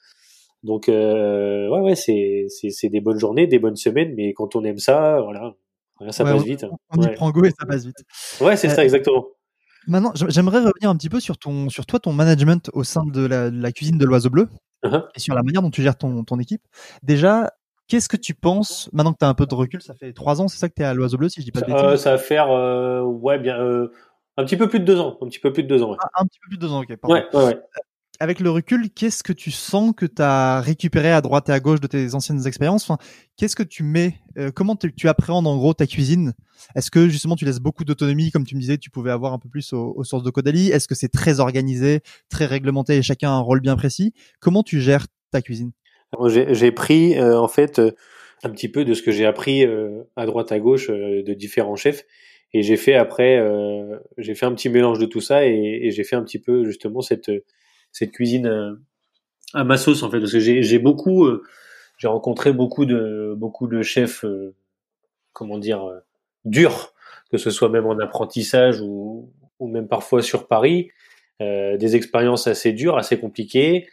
Donc euh, ouais ouais, c'est c'est des bonnes journées, des bonnes semaines, mais quand on aime ça, voilà, ça Ouais, passe on- vite. hein. On y Ouais, prend goût et ça passe vite. ouais c'est Euh, ça exactement. Maintenant, j'aim- j'aimerais revenir un petit peu sur ton, sur toi, ton management au sein de la, de la cuisine de l'Oiseau Bleu Uh-huh. et sur la manière dont tu gères ton, ton équipe. Déjà, qu'est-ce que tu penses maintenant que tu as un peu de recul Ça fait trois ans, c'est ça que tu es à l'Oiseau Bleu, si je dis pas de Euh, bêtises? ça va faire euh, ouais bien euh, un petit peu plus de deux ans, un petit peu plus de deux ans. Ouais. Ah, un petit peu plus de deux ans, ok. pardon. Ouais, ouais, ouais. Avec le recul, qu'est-ce que tu sens que tu as récupéré à droite et à gauche de tes anciennes expériences? Enfin, Qu'est-ce que tu mets euh, Comment tu, appréhendes en gros ta cuisine? Est-ce que justement tu laisses beaucoup d'autonomie, comme tu me disais, tu pouvais avoir un peu plus aux, aux sources de Caudalie? Est-ce que c'est très organisé, très réglementé et chacun a un rôle bien précis? Comment tu gères ta cuisine? J'ai j'ai pris euh, en fait euh, un petit peu de ce que j'ai appris euh, à droite à gauche euh, de différents chefs et j'ai fait après euh, j'ai fait un petit mélange de tout ça et, et j'ai fait un petit peu justement cette cette cuisine euh, à ma sauce en fait. Parce que j'ai j'ai beaucoup euh, j'ai rencontré beaucoup de beaucoup de chefs euh, comment dire euh, durs que ce soit même en apprentissage ou ou même parfois sur Paris euh, des expériences assez dures assez compliquées.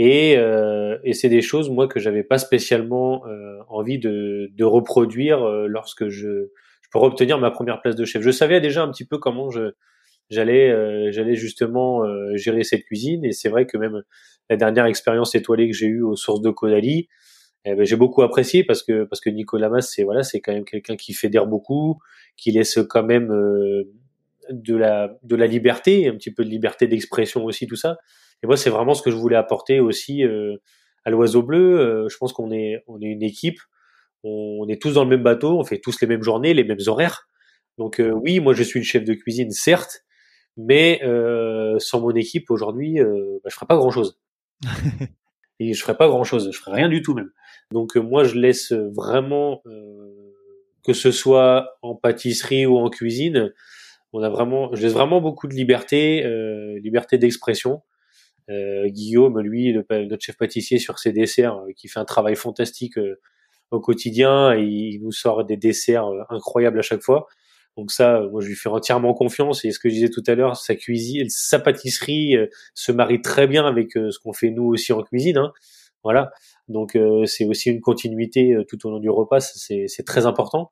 Et, euh, et c'est des choses moi que j'avais pas spécialement euh, envie de, de reproduire euh, lorsque je, je pourrais obtenir ma première place de chef. Je savais déjà un petit peu comment je j'allais euh, j'allais justement euh, gérer cette cuisine et c'est vrai que même la dernière expérience étoilée que j'ai eue aux sources de Caudalie, eh ben, j'ai beaucoup apprécié parce que parce que Nicolas Mas c'est voilà c'est quand même quelqu'un qui fédère beaucoup, qui laisse quand même euh, de la de la liberté, un petit peu de liberté d'expression aussi tout ça. Et moi, c'est vraiment ce que je voulais apporter aussi euh, à l'Oiseau Bleu. Euh, je pense qu'on est, on est une équipe, on, est tous dans le même bateau, on fait tous les mêmes journées, les mêmes horaires. Donc euh, oui, moi je suis le chef de cuisine, certes, mais euh, sans mon équipe aujourd'hui, euh, bah, je ferais pas grand chose. Et je ferais pas grand chose, je ferais rien du tout même. Donc euh, moi, je laisse vraiment euh, que ce soit en pâtisserie ou en cuisine, on a vraiment, je laisse vraiment beaucoup de liberté, euh, liberté d'expression. Euh, Guillaume, lui, le, notre chef pâtissier sur ses desserts, qui fait un travail fantastique euh, au quotidien, et il nous sort des desserts euh, incroyables à chaque fois. Donc ça, moi, je lui fais entièrement confiance. Et ce que je disais tout à l'heure, sa cuisine, sa pâtisserie euh, se marie très bien avec euh, ce qu'on fait nous aussi en cuisine. Hein. Voilà. Donc euh, c'est aussi une continuité euh, tout au long du repas. C'est c'est très important.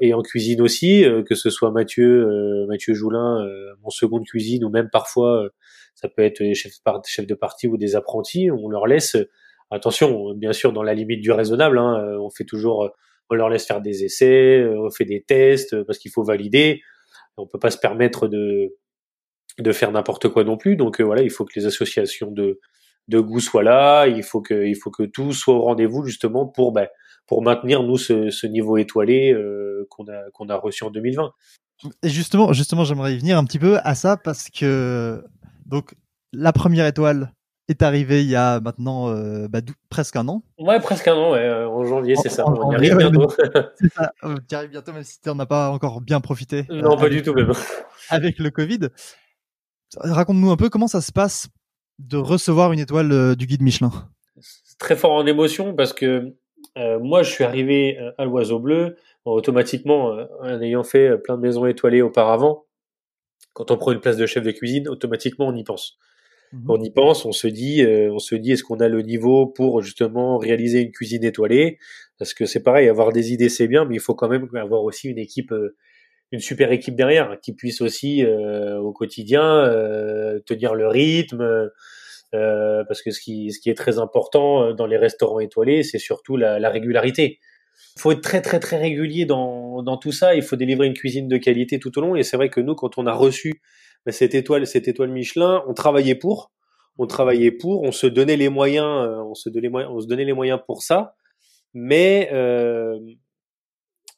et en cuisine aussi, que ce soit Mathieu, Mathieu Joulin, mon second de cuisine, ou même parfois ça peut être des chefs, chefs de partie ou des apprentis. On leur laisse, attention, bien sûr dans la limite du raisonnable. Hein, on fait toujours, on leur laisse faire des essais, on fait des tests parce qu'il faut valider. On peut pas se permettre de de faire n'importe quoi non plus. Donc voilà, il faut que les associations de de goût soient là. Il faut que il faut que tout soit au rendez-vous justement pour ben, pour maintenir nous ce, niveau étoilé euh, qu'on a qu'on a reçu en 2020. Et justement, justement, j'aimerais y venir un petit peu à ça parce que donc la première étoile est arrivée il y a maintenant euh, bah, presque un an. Ouais, presque un an, ouais, euh, en janvier, c'est ça. on y arrive bientôt. ça, on y arrive bientôt, même si tu n'en as pas encore bien profité. Non, pas du tout, même. Avec le Covid. Raconte-nous un peu comment ça se passe de recevoir une étoile du guide Michelin. C'est très fort en émotion parce que euh, moi, je suis arrivé euh, à l'Oiseau Bleu automatiquement, euh, en ayant fait plein de maisons étoilées auparavant. Quand on prend une place de chef de cuisine, automatiquement, on y pense. Mmh on y pense, on se dit, on se dit, est-ce qu'on a le niveau pour justement réaliser une cuisine étoilée? Parce que c'est pareil, avoir des idées c'est bien, mais il faut quand même avoir aussi une équipe, une super équipe derrière qui puisse aussi au quotidien tenir le rythme, euh, parce que ce qui, ce qui est très important euh, dans les restaurants étoilés, c'est surtout la, la, régularité. Il faut être très très très régulier dans, dans tout ça. Il faut délivrer une cuisine de qualité tout au long. Et c'est vrai que nous, quand on a reçu cette étoile, cette étoile Michelin, on travaillait pour, on travaillait pour, on se donnait les moyens, euh, on se donnait, on se donnait les moyens pour ça, mais euh,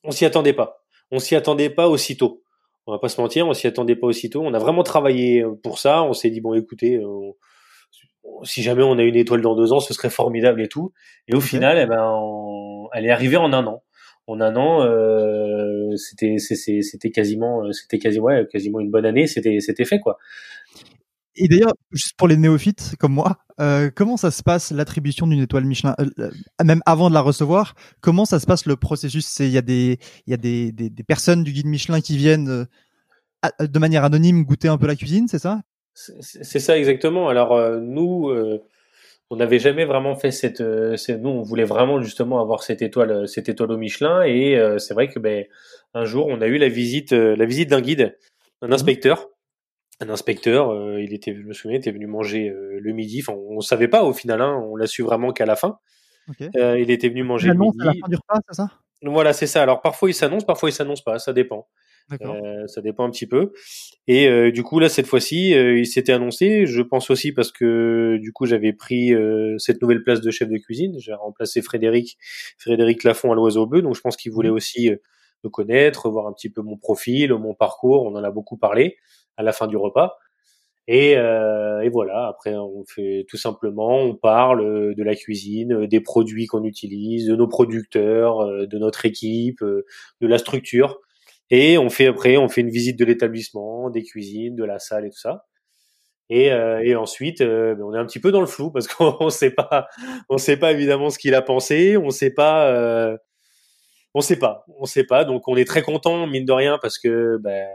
on s'y attendait pas. On s'y attendait pas aussitôt. On va pas se mentir, on s'y attendait pas aussitôt. On a vraiment travaillé pour ça. On s'est dit bon, écoutez, on, si jamais on a une étoile dans deux ans, ce serait formidable et tout. Et au final, eh ben, elle est arrivée en un an. En un an, euh, c'était c'était quasiment c'était quasiment ouais, quasiment une bonne année. C'était c'était fait quoi. Et d'ailleurs, juste pour les néophytes comme moi, euh, comment ça se passe l'attribution d'une étoile Michelin, euh, même avant de la recevoir Comment ça se passe le processus? C'est il y a des il y a des, des, des, personnes du guide Michelin qui viennent de manière anonyme goûter un peu la cuisine, c'est ça? C'est ça exactement. Alors euh, nous, euh, on n'avait jamais vraiment fait cette, euh, Nous, on voulait vraiment justement avoir cette étoile, cette étoile au Michelin. Et c'est vrai que ben un jour, on a eu la visite, la visite d'un guide, un mmh inspecteur. Un inspecteur, il était, je me souviens, il était venu manger le midi. Enfin, on savait pas au final. Hein, on l'a su vraiment qu'à la fin. il était venu manger le midi. À la fin du repas, c'est ça? Voilà, c'est ça. Alors parfois il s'annonce, parfois il s'annonce pas. Ça dépend. Euh, ça dépend un petit peu. Et euh, du coup là cette fois-ci, euh, il s'était annoncé. Je pense aussi parce que du coup j'avais pris cette nouvelle place de chef de cuisine. J'ai remplacé Frédéric, Frédéric Lafont à l'Oiseau Bleu. Donc je pense qu'il voulait mmh. aussi me connaître, voir un petit peu mon profil, mon parcours. On en a beaucoup parlé à la fin du repas. Et, euh, et, voilà, après on fait tout simplement, on parle de la cuisine, des produits qu'on utilise, de nos producteurs, de notre équipe, de la structure. Et on fait après, on fait une visite de l'établissement, des cuisines, de la salle et tout ça. Et, euh, et ensuite, euh, ben, on est un petit peu dans le flou parce qu'on sait pas, on sait pas évidemment ce qu'il a pensé, on sait pas, euh, on sait pas, on sait pas. Donc on est très content mine de rien parce que ben,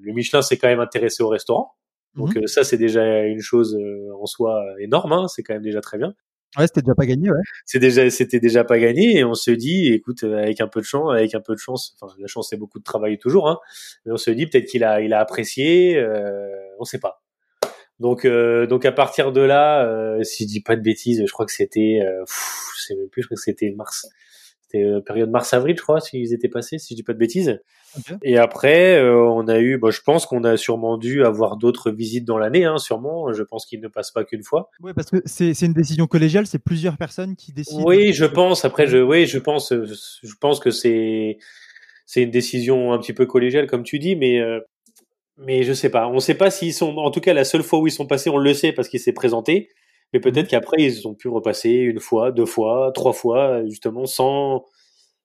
le Michelin s'est quand même intéressé au restaurant. Donc mmh ça c'est déjà une chose en soi énorme, hein, c'est quand même déjà très bien. Ouais, c'était déjà pas gagné, ouais. C'est déjà, c'était déjà pas gagné, et on se dit, écoute, euh, avec un peu de chance, avec un peu de chance, enfin, la chance c'est beaucoup de travail toujours, hein, mais on se dit peut-être qu'il a, il a apprécié, euh, on sait pas. Donc, euh, donc à partir de là, euh, si je dis pas de bêtises, je crois que c'était, je sais même plus, je crois que c'était mars, c'était euh, période mars-avril, je crois, s'ils étaient passés, si je dis pas de bêtises. Et après, euh, on a eu, bah, je pense qu'on a sûrement dû avoir d'autres visites dans l'année, hein, sûrement. Je pense qu'il ne passe pas qu'une fois. Oui, parce que c'est une décision collégiale, c'est plusieurs personnes qui décident. Oui, je pense. Après, je, oui, je pense, je pense que c'est c'est une décision un petit peu collégiale, comme tu dis, mais euh, mais je sais pas. On sait pas s'ils sont. En tout cas, la seule fois où ils sont passés, on le sait parce qu'il s'est présenté. Mais peut-être mmh. qu'après, ils ont pu repasser une fois, deux fois, trois fois, justement, sans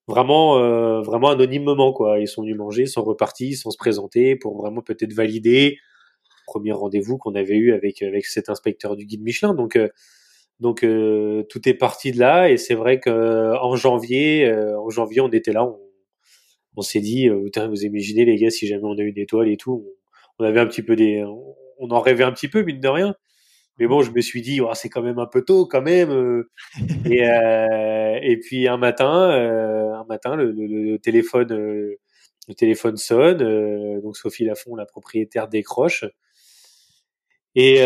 vraiment euh, vraiment anonymement quoi. Ils sont venus manger, sont repartis, sans se présenter pour vraiment peut-être valider premier rendez-vous qu'on avait eu avec avec cet inspecteur du guide Michelin. Donc euh, donc euh, tout est parti de là et c'est vrai que en janvier en janvier on était là, on, on s'est dit vous imaginez les gars si jamais on a une étoile et tout, on, on avait un petit peu des on en rêvait un petit peu mine de rien. Mais bon, je me suis dit, oh, c'est quand même un peu tôt, quand même. Euh. et, euh, et puis un matin, euh, un matin, le, le, téléphone le téléphone sonne, donc Sophie Lafont, la propriétaire, décroche. Et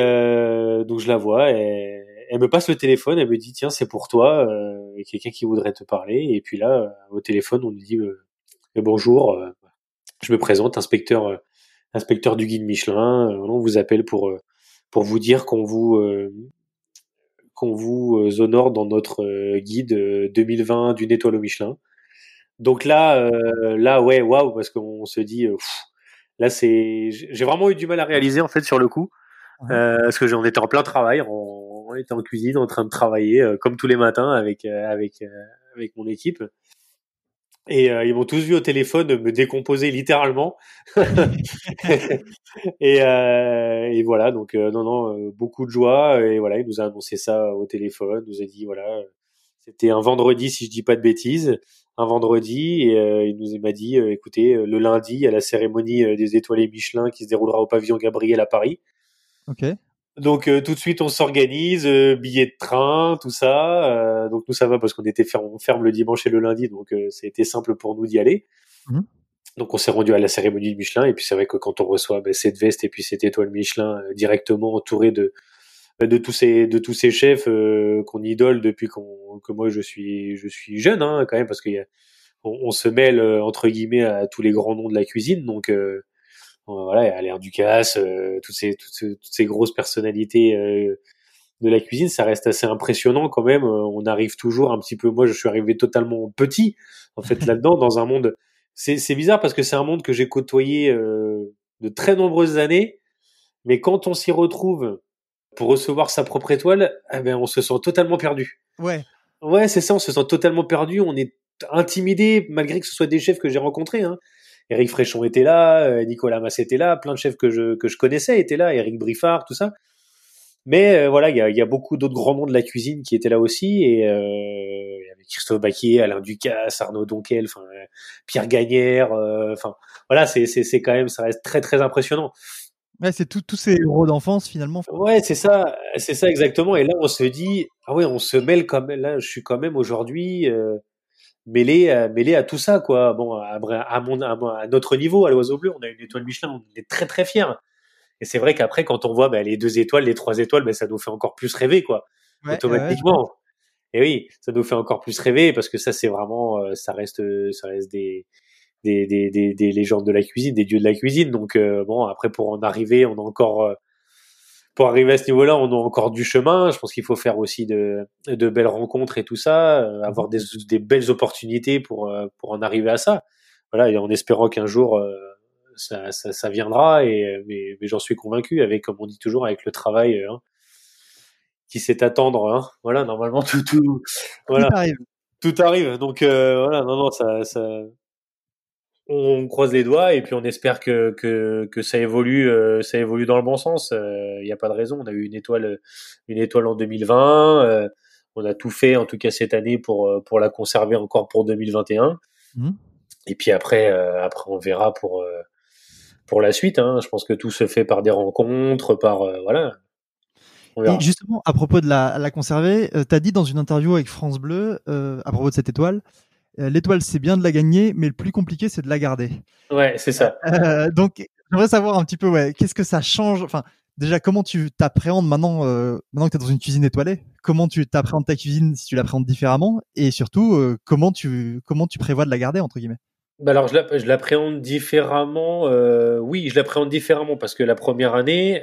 donc je la vois, elle, elle, me passe le téléphone, elle me dit tiens c'est pour toi, a quelqu'un qui voudrait te parler. Et puis là au téléphone on lui dit bonjour, je me présente, inspecteur inspecteur du guide Michelin, on vous appelle pour pour vous dire qu'on vous qu'on vous honore dans notre guide 2020 d'une étoile au Michelin. Donc là, euh, là, ouais, waouh, parce qu'on se dit, euh, là, c'est, j'ai vraiment eu du mal à réaliser en fait sur le coup, euh, parce que j'en étais en plein travail, on, était en cuisine, en train de travailler comme tous les matins avec avec avec mon équipe. Et ils m'ont tous vu au téléphone me décomposer littéralement. et, et, voilà, donc non, non, beaucoup de joie. Et voilà, il nous a annoncé ça au téléphone, nous a dit voilà, c'était un vendredi si je dis pas de bêtises un vendredi et euh, il nous m'a dit euh, écoutez euh, le lundi il y a la cérémonie des étoilés Michelin qui se déroulera au pavillon Gabriel à Paris. Ok. Donc tout de suite on s'organise, billets de train, tout ça. donc nous ça va parce qu'on était ferme, on ferme le dimanche et le lundi, donc ça a été simple pour nous d'y aller. Mhm. Donc on s'est rendu à la cérémonie de Michelin et puis c'est vrai que quand on reçoit ben, cette veste et puis cette étoile Michelin directement entourée de de tous ces de tous ces chefs euh, qu'on idole depuis qu'on que moi je suis je suis jeune hein, quand même parce qu'il on, on, se mêle euh, entre guillemets à tous les grands noms de la cuisine donc euh, voilà Alain Ducasse euh, toutes ces toutes, ces, toutes ces grosses personnalités de la cuisine ça reste assez impressionnant quand même on arrive toujours un petit peu moi je suis arrivé totalement petit en fait là-dedans dans un monde c'est c'est bizarre parce que c'est un monde que j'ai côtoyé de très nombreuses années mais quand on s'y retrouve pour recevoir sa propre étoile, eh ben, on se sent totalement perdu. Ouais. Ouais, c'est ça, on se sent totalement perdu, on est intimidé, malgré que ce soit des chefs que j'ai rencontrés. Hein. Eric Fréchon était là, euh, Nicolas Mass était là, plein de chefs que je, que je connaissais étaient là, Eric Briffard, tout ça. Mais euh, voilà, il y a, y a, beaucoup d'autres grands noms de la cuisine qui étaient là aussi, et euh, il y avait Christophe Baquier, Alain Ducasse, Arnaud Donquel, enfin Pierre Gagnère, enfin voilà, c'est c'est quand même, ça reste très très impressionnant. Ouais, c'est tous ces héros d'enfance finalement. Ouais, c'est ça, c'est ça exactement. Et là, on se dit, ah ouais, on se mêle quand même. Là, je suis quand même aujourd'hui euh, mêlé, à, mêlé à tout ça, quoi. Bon, à, à, mon, à, notre niveau, à l'Oiseau Bleu, on a une étoile Michelin, on est très très fiers. Et c'est vrai qu'après, quand on voit bah, les deux étoiles, les trois étoiles, bah, ça nous fait encore plus rêver, quoi. automatiquement. et oui, ça nous fait encore plus rêver parce que ça, c'est vraiment, euh, ça reste, ça reste des des, des, des, des, légendes de la cuisine, des dieux de la cuisine. Donc euh, bon, après pour en arriver, on a encore euh, pour arriver à ce niveau-là, on a encore du chemin. Je pense qu'il faut faire aussi de, de belles rencontres et tout ça, euh, avoir des, des belles opportunités pour pour en arriver à ça. Voilà, et en espérant qu'un jour ça, ça, ça, viendra. Et mais, mais j'en suis convaincu avec, comme on dit toujours, avec le travail. Hein, qui sait attendre, hein. voilà, normalement tout, tout, voilà, tout arrive. Tout arrive. Donc voilà, non, non, ça, ça, on croise les doigts et puis on espère que que, que ça évolue euh, ça évolue dans le bon sens. Il euh, n'y a pas de raison. On a eu une étoile une étoile en 2020. Euh, on a tout fait en tout cas cette année pour pour la conserver encore pour 2021. Mmh. Et puis après après on verra pour pour la suite. Hein. Je pense que tout se fait par des rencontres, par voilà. Et justement, à propos de la, la conserver, tu as dit dans une interview avec France Bleu, à propos de cette étoile, euh, l'étoile, c'est bien de la gagner, mais le plus compliqué, c'est de la garder. Ouais, c'est ça. Euh, donc, j'aimerais savoir un petit peu, ouais, qu'est-ce que ça change? Enfin, déjà, comment tu t'appréhendes maintenant, euh, maintenant que tu es dans une cuisine étoilée? Comment tu t'appréhendes ta cuisine si tu l'appréhendes différemment? Et surtout, comment tu comment tu prévois de la garder entre guillemets? Bah alors je l'appréhende différemment. oui, je l'appréhende différemment parce que la première année,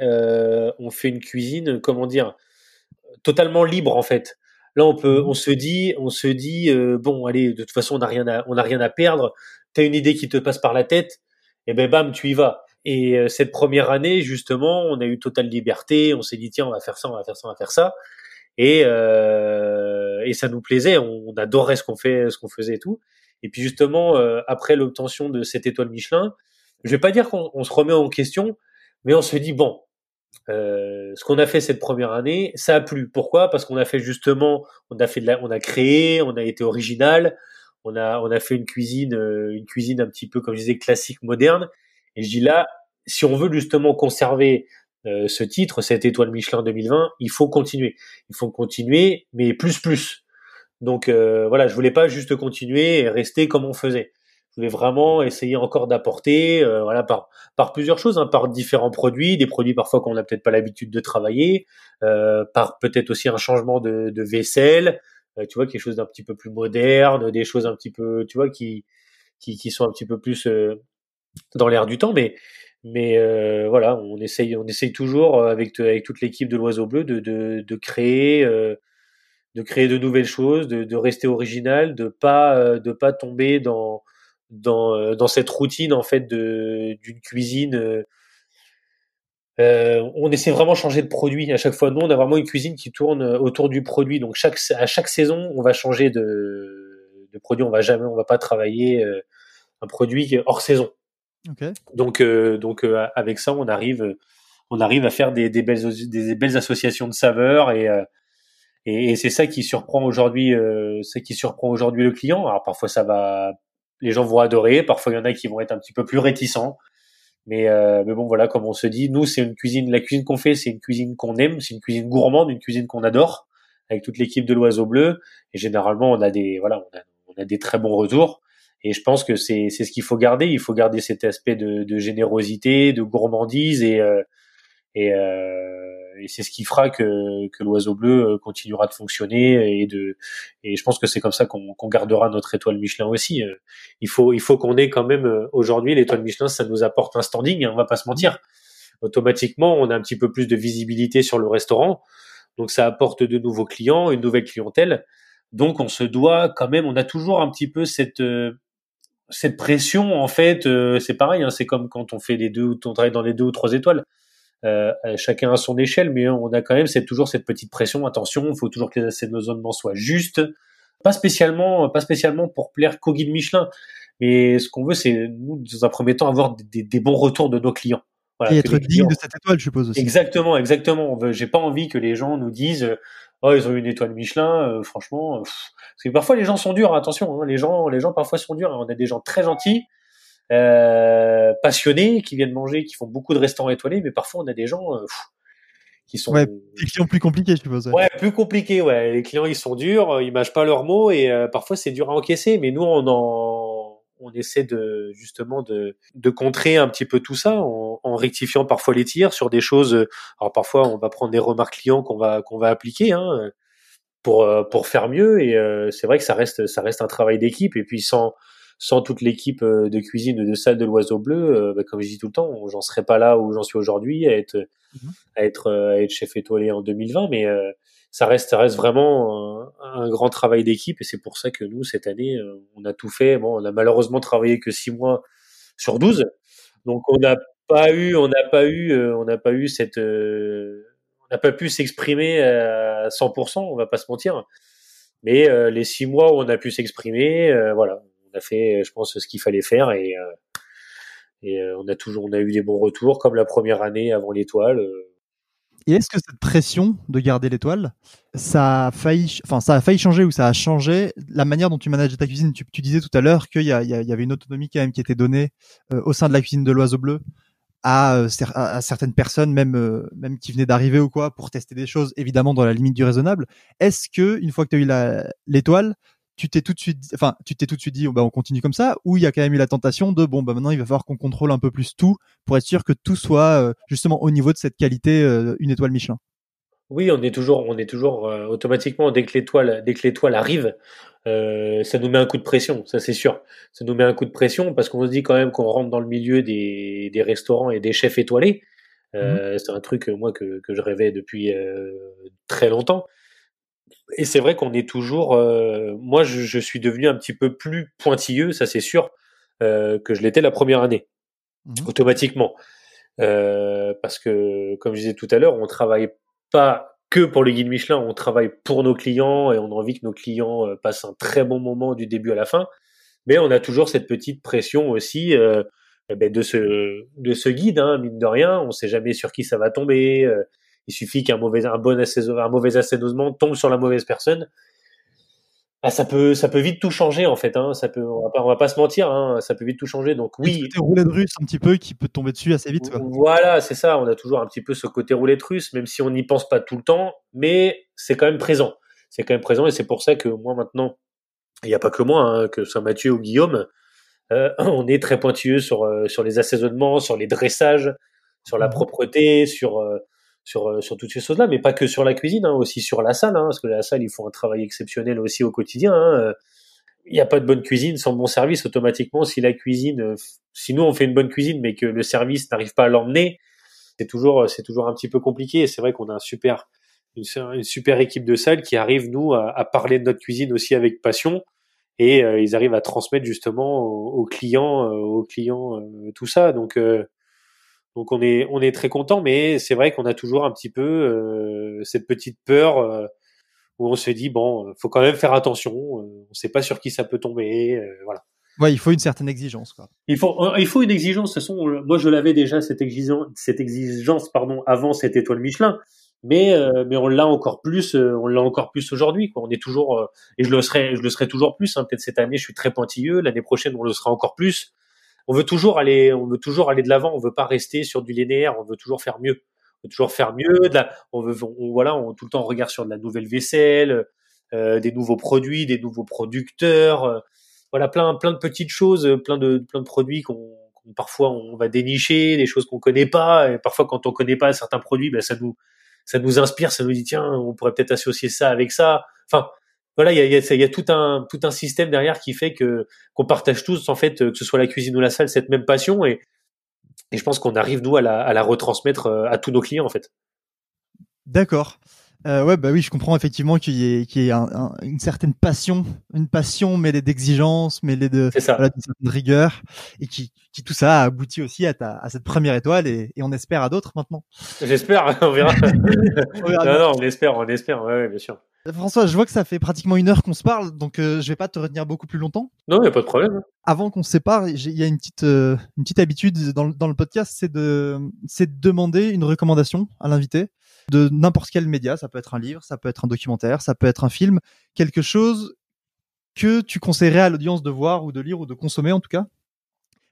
on fait une cuisine, comment dire, totalement libre en fait. Là, on peut, mmh on se dit, on se dit, euh, bon, allez, de toute façon, on n'a rien à, on n'a rien à perdre. T'as une idée qui te passe par la tête, et ben bam, tu y vas. Et euh, cette première année, justement, on a eu totale liberté. On s'est dit, tiens, on va faire ça, on va faire ça, on va faire ça. Et euh, et ça nous plaisait. On, adorait ce qu'on fait, ce qu'on faisait et tout. Et puis justement, après l'obtention de cette étoile Michelin, je vais pas dire qu'on se remet en question, mais on se dit bon, euh, ce qu'on a fait cette première année, ça a plu. Pourquoi? Parce qu'on a fait justement, on a fait de la, on a créé, on a été original, on a, on a fait une cuisine, euh, une cuisine un petit peu comme je disais classique, moderne. Et je dis là, si on veut justement conserver euh, ce titre, cette étoile Michelin 2020, il faut continuer. Il faut continuer, mais plus plus. Donc voilà, je voulais pas juste continuer et rester comme on faisait. Je vais vraiment essayer encore d'apporter, euh, voilà, par par plusieurs choses, hein, par différents produits, des produits parfois qu'on n'a peut-être pas l'habitude de travailler, euh, par peut-être aussi un changement de, de vaisselle, euh, tu vois, quelque chose d'un petit peu plus moderne, des choses un petit peu, tu vois, qui qui, qui sont un petit peu plus dans l'air du temps, mais mais euh, voilà, on essaye, on essaye toujours avec avec toute l'équipe de l'Oiseau Bleu de de, de créer euh, de créer de nouvelles choses, de, de rester original, de pas de pas tomber dans dans dans cette routine en fait de d'une cuisine. Euh, on essaie vraiment de changer de produit à chaque fois. Nous, on a vraiment une cuisine qui tourne autour du produit. Donc chaque à chaque saison, on va changer de, de produit. On va jamais, on va pas travailler un produit hors saison. Donc, euh, donc euh, avec ça, on arrive, on arrive à faire des, des, belles, des belles associations de saveurs et, euh, et, et c'est ça qui surprend aujourd'hui, c'est qui surprend aujourd'hui le client. Alors parfois ça va, les gens vont adorer, parfois il y en a qui vont être un petit peu plus réticents. Mais, mais bon, voilà, comme on se dit, nous, c'est une cuisine, la cuisine qu'on fait, c'est une cuisine qu'on aime, c'est une cuisine gourmande, une cuisine qu'on adore, avec toute l'équipe de l'Oiseau Bleu. Et généralement, on a des, voilà, on a, on a des très bons retours. Et je pense que c'est c'est ce qu'il faut garder. Il faut garder cet aspect de, de générosité, de gourmandise et euh, et, euh, et c'est ce qui fera que que l'oiseau bleu euh, continuera de fonctionner et de et je pense que c'est comme ça qu'on qu'on gardera notre étoile Michelin aussi. Euh, il faut il faut qu'on ait quand même aujourd'hui l'étoile Michelin, ça nous apporte un standing. Hein, on va pas se mentir. Automatiquement, on a un petit peu plus de visibilité sur le restaurant, donc ça apporte de nouveaux clients, une nouvelle clientèle. Donc on se doit quand même, on a toujours un petit peu cette cette pression, en fait, euh, c'est pareil. Hein, c'est comme quand on fait des deux, on travaille dans les deux ou trois étoiles. Euh, chacun à son échelle, mais on a quand même cette, toujours cette petite pression. Attention, il faut toujours que les assaisonnements soient justes. Pas spécialement, pas spécialement pour plaire qu'au guide Michelin, mais ce qu'on veut, c'est nous, dans un premier temps, avoir des, des bons retours de nos clients. Voilà, et être digne de cette étoile, je suppose aussi. Exactement, exactement. J'ai pas envie que les gens nous disent oh ils ont eu une étoile Michelin, euh, franchement. parce que parfois les gens sont durs, attention. Hein, les gens, les gens parfois sont durs. Hein. On a des gens très gentils, euh, passionnés, qui viennent manger, qui font beaucoup de restaurants étoilés, mais parfois on a des gens euh, qui sont ouais, des clients plus compliqués, je suppose. Ouais. ouais, plus compliqués. Ouais, les clients ils sont durs, ils mâchent pas leurs mots et parfois c'est dur à encaisser. Mais nous on en on essaie de justement de, de contrer un petit peu tout ça en, en, rectifiant parfois les tirs sur des choses. Alors parfois on va prendre des remarques clients qu'on va qu'on va appliquer hein, pour pour faire mieux et euh, c'est vrai que ça reste ça reste un travail d'équipe et puis sans sans toute l'équipe euh, de cuisine de salle de l'Oiseau Bleu, euh, bah, comme je dis tout le temps, j'en serais pas là où j'en suis aujourd'hui à être mmh à être à être chef étoilé en 2020, mais ça reste, ça reste vraiment un, un grand travail d'équipe et c'est pour ça que nous cette année euh, on a tout fait. Bon, on a malheureusement travaillé que six mois sur 12, donc on n'a pas eu, on n'a pas eu, euh, on n'a pas eu cette, euh, on n'a pas pu s'exprimer à 100%, on va pas se mentir. Mais les six mois où on a pu s'exprimer, voilà, on a fait, je pense, ce qu'il fallait faire et et on a toujours, on a eu des bons retours comme la première année avant l'étoile. Et est-ce que cette pression de garder l'étoile, ça a failli, enfin, ça a failli changer ou ça a changé la manière dont tu manages ta cuisine? Tu, disais tout à l'heure qu'il y, avait une autonomie quand même qui était donnée euh, au sein de la cuisine de l'Oiseau Bleu à, euh, certaines personnes, même euh, même qui venaient d'arriver ou quoi, pour tester des choses, évidemment dans la limite du raisonnable. Est-ce que une fois que tu as eu l'étoile, tu t'es tout de suite, enfin, tu t'es tout de suite dit, bah, on continue comme ça, ou il y a quand même eu la tentation de, bon, bah, maintenant, il va falloir qu'on contrôle un peu plus tout pour être sûr que tout soit euh, justement au niveau de cette qualité, euh, une étoile Michelin. Oui, on est toujours, on est toujours euh, automatiquement dès que l'étoile, dès que l'étoile arrive, ça nous met un coup de pression, ça c'est sûr. Ça nous met un coup de pression parce qu'on se dit quand même qu'on rentre dans le milieu des, des restaurants et des chefs étoilés. Mmh c'est un truc moi que, que je rêvais depuis très longtemps et c'est vrai qu'on est toujours. Euh, moi, je, je, suis devenu un petit peu plus pointilleux, ça c'est sûr, euh, que je l'étais la première année, mmh automatiquement, euh, parce que, comme je disais tout à l'heure, on travaille pas que pour le guide Michelin, on travaille pour nos clients et on a envie que nos clients euh, passent un très bon moment du début à la fin. Mais on a toujours cette petite pression aussi euh, ben de ce de ce guide, hein, mine de rien. On sait jamais sur qui ça va tomber. Euh, il suffit qu'un mauvais, un bon un mauvais assaisonnement tombe sur la mauvaise personne. Ah, ça peut, ça peut vite tout changer en fait. Hein. Ça peut, on va pas, on va pas se mentir. Hein. Ça peut vite tout changer. Donc oui. Côté roulette russe un petit peu qui peut tomber dessus assez vite. Voilà, c'est ça. On a toujours un petit peu ce côté roulette russe, même si on n'y pense pas tout le temps, mais c'est quand même présent. C'est quand même présent et c'est pour ça que moi maintenant, il n'y a pas que moi, hein, que soit Mathieu ou Guillaume, on est très pointilleux sur sur les assaisonnements, sur les dressages, sur la mmh propreté, sur sur, sur toutes ces choses-là, mais pas que sur la cuisine, hein, aussi sur la salle, hein, parce que la salle, ils font un travail exceptionnel aussi au quotidien. Hein, il n'y a pas de bonne cuisine sans bon service automatiquement. Si la cuisine, euh, si nous on fait une bonne cuisine, mais que le service n'arrive pas à l'emmener, c'est toujours, c'est toujours un petit peu compliqué. C'est vrai qu'on a un super, une, super équipe de salle qui arrive nous à, parler de notre cuisine aussi avec passion et euh, ils arrivent à transmettre justement aux, clients, euh, aux clients tout ça. Donc donc on est on est très content, mais c'est vrai qu'on a toujours un petit peu cette petite peur où on se dit bon, euh, faut quand même faire attention, euh, on ne sait pas sur qui ça peut tomber, euh, voilà. Ouais, il faut une certaine exigence, quoi. Il faut, il faut une exigence. De toute façon, moi, je l'avais déjà cette exigence, cette exigence, pardon, avant cette étoile Michelin, mais mais on l'a encore plus, on l'a encore plus aujourd'hui, quoi. On est toujours, et je le serai, je le serai toujours plus. Hein. Peut-être cette année, je suis très pointilleux. L'année prochaine, on le sera encore plus. On veut toujours aller, on veut toujours aller de l'avant. On veut pas rester sur du linéaire. On veut toujours faire mieux on veut toujours faire mieux. De on veut, voilà, on, tout le temps on regarde sur de la nouvelle vaisselle, euh, des nouveaux produits, des nouveaux producteurs, euh, voilà, plein, plein de petites choses, plein de, plein de produits qu'on parfois on va dénicher, des choses qu'on connaît pas. Et parfois, quand on connaît pas certains produits, ben, ça nous, ça nous inspire, ça nous dit tiens, on pourrait peut-être associer ça avec ça. Enfin, voilà, il y a, tout un tout un système derrière qui fait que qu'on partage tous en fait, que ce soit la cuisine ou la salle, cette même passion et et je pense qu'on arrive, nous, à la, à la retransmettre euh, à tous nos clients, en fait. D'accord. Euh, ouais, bah oui, je comprends effectivement qu'il y ait, qu'il y ait un, une certaine passion, une passion mêlée d'exigence, mêlée de, voilà, de rigueur, et qui, qui tout ça a abouti aussi à, ta, à cette première étoile, et, et on espère à d'autres maintenant. J'espère, on verra. on verra non, non, on espère, on espère, ouais, ouais bien sûr. François, je vois que ça fait pratiquement une heure qu'on se parle, donc euh, je vais pas te retenir beaucoup plus longtemps. Non, il n'y a pas de problème. Avant qu'on se sépare, il y a une petite, euh, une petite habitude dans, dans le podcast, c'est de, c'est de demander une recommandation à l'invité de n'importe quel média. Ça peut être un livre, ça peut être un documentaire, ça peut être un film, quelque chose que tu conseillerais à l'audience de voir ou de lire ou de consommer en tout cas,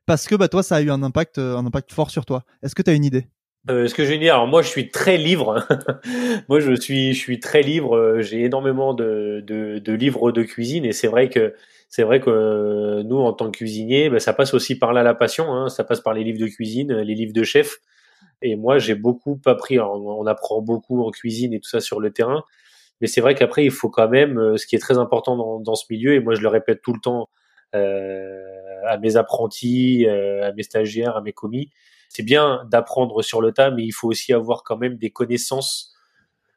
parce que bah toi, ça a eu un impact, euh, un impact fort sur toi. Est-ce que tu as une idée? Euh, ce que j'ai alors moi je suis très livre. moi je suis, je suis très livre. Euh, j'ai énormément de, de, livres de cuisine et c'est vrai que c'est vrai que nous en tant que cuisiniers, ben, ça passe aussi par là la passion. Hein, ça passe par les livres de cuisine, les livres de chef. Et moi j'ai beaucoup appris. on apprend beaucoup en cuisine et tout ça sur le terrain. Mais c'est vrai qu'après il faut quand même, euh, ce qui est très important dans, dans ce milieu et moi je le répète tout le temps euh, à mes apprentis, à mes stagiaires, à mes commis c'est bien d'apprendre sur le tas, mais il faut aussi avoir quand même des connaissances,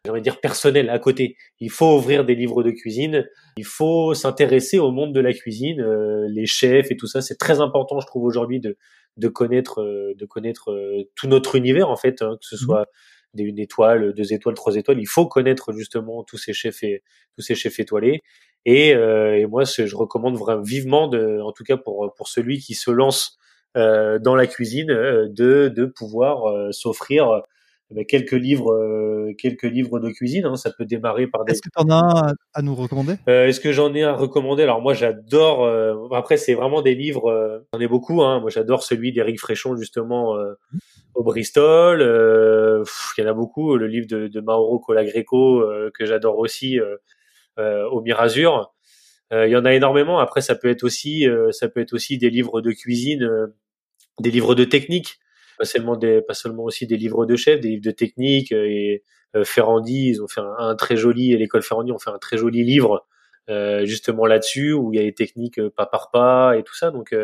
j'aimerais dire personnelles à côté. Il faut ouvrir des livres de cuisine, il faut s'intéresser au monde de la cuisine, euh, les chefs et tout ça. C'est très important, je trouve aujourd'hui, de, de connaître, euh, de connaître euh, tout notre univers en fait, hein, que ce mmh soit une étoile, deux étoiles, trois étoiles. Il faut connaître justement tous ces chefs et tous ces chefs étoilés. Et, et moi, je recommande vraiment vivement, de, en tout cas pour pour celui qui se lance euh, dans la cuisine euh, de, de pouvoir euh, s'offrir quelques livres, quelques livres de cuisine. Hein. Ça peut démarrer par des. Est-ce que tu en as à nous recommander? Est-ce que j'en ai à recommander? Alors moi, j'adore. après, c'est vraiment des livres. j'en ai beaucoup. Hein. Moi, j'adore celui d'Éric Fréchon justement au Bristol. Il y en a beaucoup. Le livre de, de Mauro Colagreco que j'adore aussi au Mirazur. Il y en a énormément. Après, ça peut être aussi, ça peut être aussi des livres de cuisine des livres de technique, pas seulement des, pas seulement aussi des livres de chef, des livres de technique euh, et euh, Ferrandi, ils ont fait un, très joli, et l'école Ferrandi ont fait un très joli livre euh, justement là-dessus où il y a les techniques pas par pas et tout ça. Donc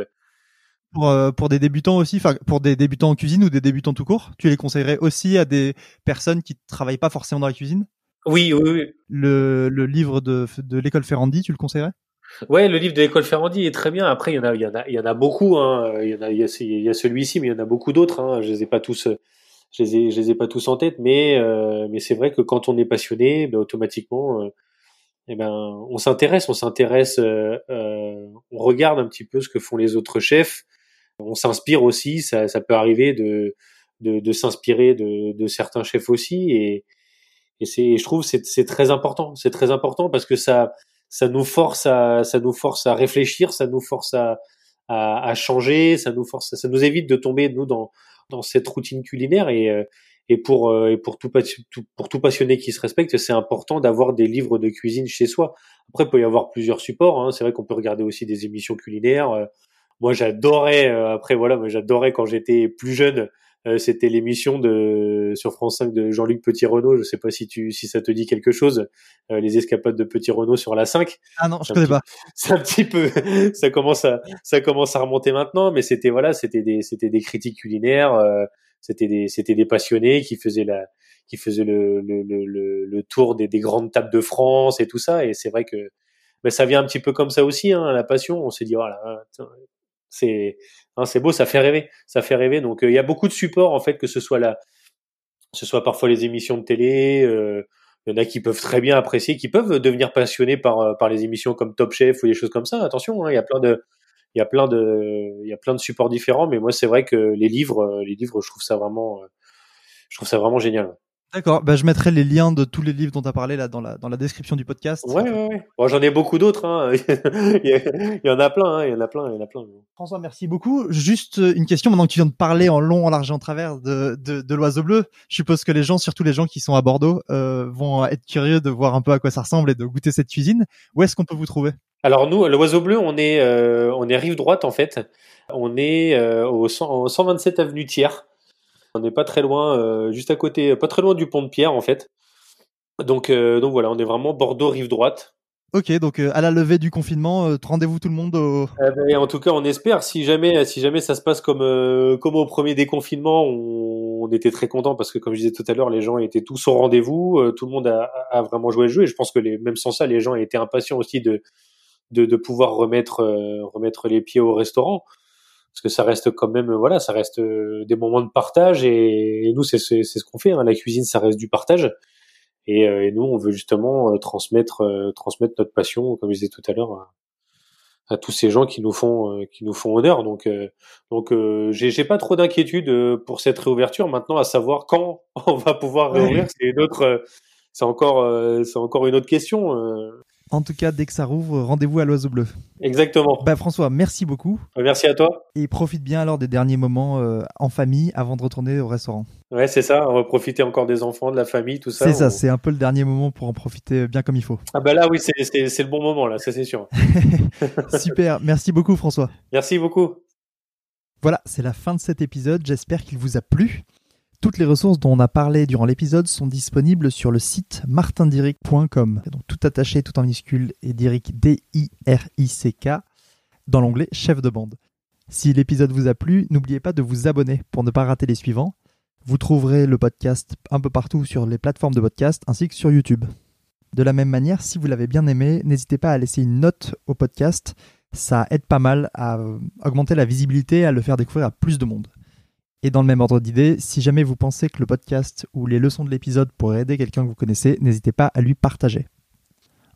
pour, pour des débutants aussi, enfin pour des débutants en cuisine ou des débutants tout court, tu les conseillerais aussi à des personnes qui travaillent pas forcément dans la cuisine? Oui, oui, oui. Le, le livre de, de l'école Ferrandi, tu le conseillerais? Ouais, le livre de l'école Ferrandi est très bien. Après, il y en a, il y en a, il y en a beaucoup. Hein. Il y en a, il y a, a celui-ci, mais il y en a beaucoup d'autres. Hein. Je les ai pas tous, je les ai, je les ai pas tous en tête. Mais, euh, mais c'est vrai que quand on est passionné, ben, automatiquement, euh, eh ben, on s'intéresse, on s'intéresse, euh, euh, on regarde un petit peu ce que font les autres chefs. On s'inspire aussi. Ça, ça peut arriver de, de, de s'inspirer de, de certains chefs aussi. Et, et c'est, je trouve, c'est très important. C'est très important parce que ça ça nous force à, ça nous force à réfléchir, ça nous force à, à, à changer, ça nous force, ça nous évite de tomber nous dans dans cette routine culinaire et euh, et pour euh, et pour tout, pour tout passionné qui se respecte, c'est important d'avoir des livres de cuisine chez soi. Après, il peut y avoir plusieurs supports. Hein. C'est vrai qu'on peut regarder aussi des émissions culinaires. Euh, moi j'adorais après voilà, moi j'adorais quand j'étais plus jeune euh, c'était l'émission de sur France 5 de Jean-Luc Petit Renault. Je sais pas si tu si ça te dit quelque chose. Euh, les escapades de Petit Renault sur la 5. Ah non, je connais pas. C'est un petit peu ça commence à ça commence à remonter maintenant, mais c'était voilà, c'était des c'était des critiques culinaires, euh, c'était des c'était des passionnés qui faisaient la qui faisaient le le, le, le tour des, des grandes tables de France et tout ça. Et c'est vrai que mais ça vient un petit peu comme ça aussi, hein, la passion. On s'est dit voilà, c'est hein, c'est beau, ça fait rêver, ça fait rêver. Donc euh, il y a beaucoup de supports en fait, que ce soit là, ce soit parfois les émissions de télé. Euh, il y en a qui peuvent très bien apprécier, qui peuvent devenir passionnés par euh, par les émissions comme Top Chef ou des choses comme ça. Attention, hein, il y a plein de il y a plein de il y a plein de supports différents, mais moi c'est vrai que les livres les livres je trouve ça vraiment je trouve ça vraiment génial. D'accord, bah, je mettrai les liens de tous les livres dont tu as parlé là dans la, dans la description du podcast. Ouais, ouais, ouais. Bon, J'en ai beaucoup d'autres. Hein. il y en a plein, hein. il y en a plein, il y en a plein. François, merci beaucoup. Juste euh, une question, maintenant que tu viens de parler en long, en large et en travers de, de, de l'oiseau bleu, je suppose que les gens, surtout les gens qui sont à Bordeaux, euh, vont être curieux de voir un peu à quoi ça ressemble et de goûter cette cuisine. Où est-ce qu'on peut vous trouver? Alors nous, l'oiseau bleu, on est, euh, on est rive droite en fait. On est euh, au, 127 avenue Thiers. On n'est pas très loin, euh, juste à côté, pas très loin du pont de Pierre en fait. Donc, euh, donc voilà, on est vraiment Bordeaux rive droite. Ok, donc euh, à la levée du confinement, rendez-vous tout le monde au. Eh ben, en tout cas, on espère. Si jamais, si jamais ça se passe comme comme au premier déconfinement, on, on était très content parce que comme je disais tout à l'heure, les gens étaient tous au rendez-vous. tout le monde a, a, vraiment joué le jeu et je pense que les, même sans ça, les gens étaient impatients aussi de de, de pouvoir remettre remettre les pieds au restaurant parce que ça reste quand même voilà ça reste euh, des moments de partage et, nous c'est c'est ce qu'on fait hein. la cuisine ça reste du partage. Et, euh, et nous on veut justement euh, transmettre transmettre notre passion comme je disais tout à l'heure à, tous ces gens qui nous font qui nous font honneur. Donc donc j'ai j'ai pas trop d'inquiétude pour cette réouverture. Maintenant à savoir quand on va pouvoir réouvrir c'est une autre c'est encore c'est encore une autre question en tout cas, dès que ça rouvre, rendez-vous à l'Oiseau Bleu. Exactement. Bah François, merci beaucoup. Merci à toi. Et profite bien alors des derniers moments euh, en famille avant de retourner au restaurant. Ouais, c'est ça. On va profiter encore des enfants, de la famille, tout ça. C'est ça. C'est un peu le dernier moment pour en profiter bien comme il faut. Ah bah là, oui, c'est le bon moment là, ça c'est sûr. Super. Merci beaucoup, François. Merci beaucoup. Voilà, c'est la fin de cet épisode. J'espère qu'il vous a plu. Toutes les ressources dont on a parlé durant l'épisode sont disponibles sur le site martindiric.com. Tout attaché, tout en minuscule et Diric D-I-R-I-C-K dans l'onglet chef de bande. Si l'épisode vous a plu, n'oubliez pas de vous abonner pour ne pas rater les suivants. Vous trouverez le podcast un peu partout sur les plateformes de podcast ainsi que sur YouTube. De la même manière, si vous l'avez bien aimé, n'hésitez pas à laisser une note au podcast. Ça aide pas mal à augmenter la visibilité et à le faire découvrir à plus de monde. Et dans le même ordre d'idée, si jamais vous pensez que le podcast ou les leçons de l'épisode pourraient aider quelqu'un que vous connaissez, n'hésitez pas à lui partager.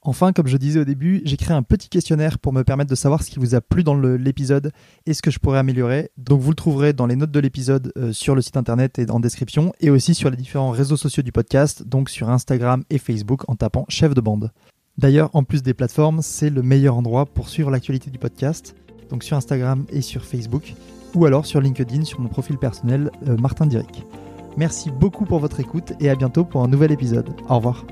Enfin, comme je disais au début, j'ai créé un petit questionnaire pour me permettre de savoir ce qui vous a plu dans l'épisode et ce que je pourrais améliorer. Donc vous le trouverez dans les notes de l'épisode euh, sur le site internet et en description et aussi sur les différents réseaux sociaux du podcast, donc sur Instagram et Facebook en tapant chef de bande. D'ailleurs, en plus des plateformes, c'est le meilleur endroit pour suivre l'actualité du podcast, donc sur Instagram et sur Facebook ou alors sur LinkedIn sur mon profil personnel euh, Martin Diric. Merci beaucoup pour votre écoute et à bientôt pour un nouvel épisode. Au revoir.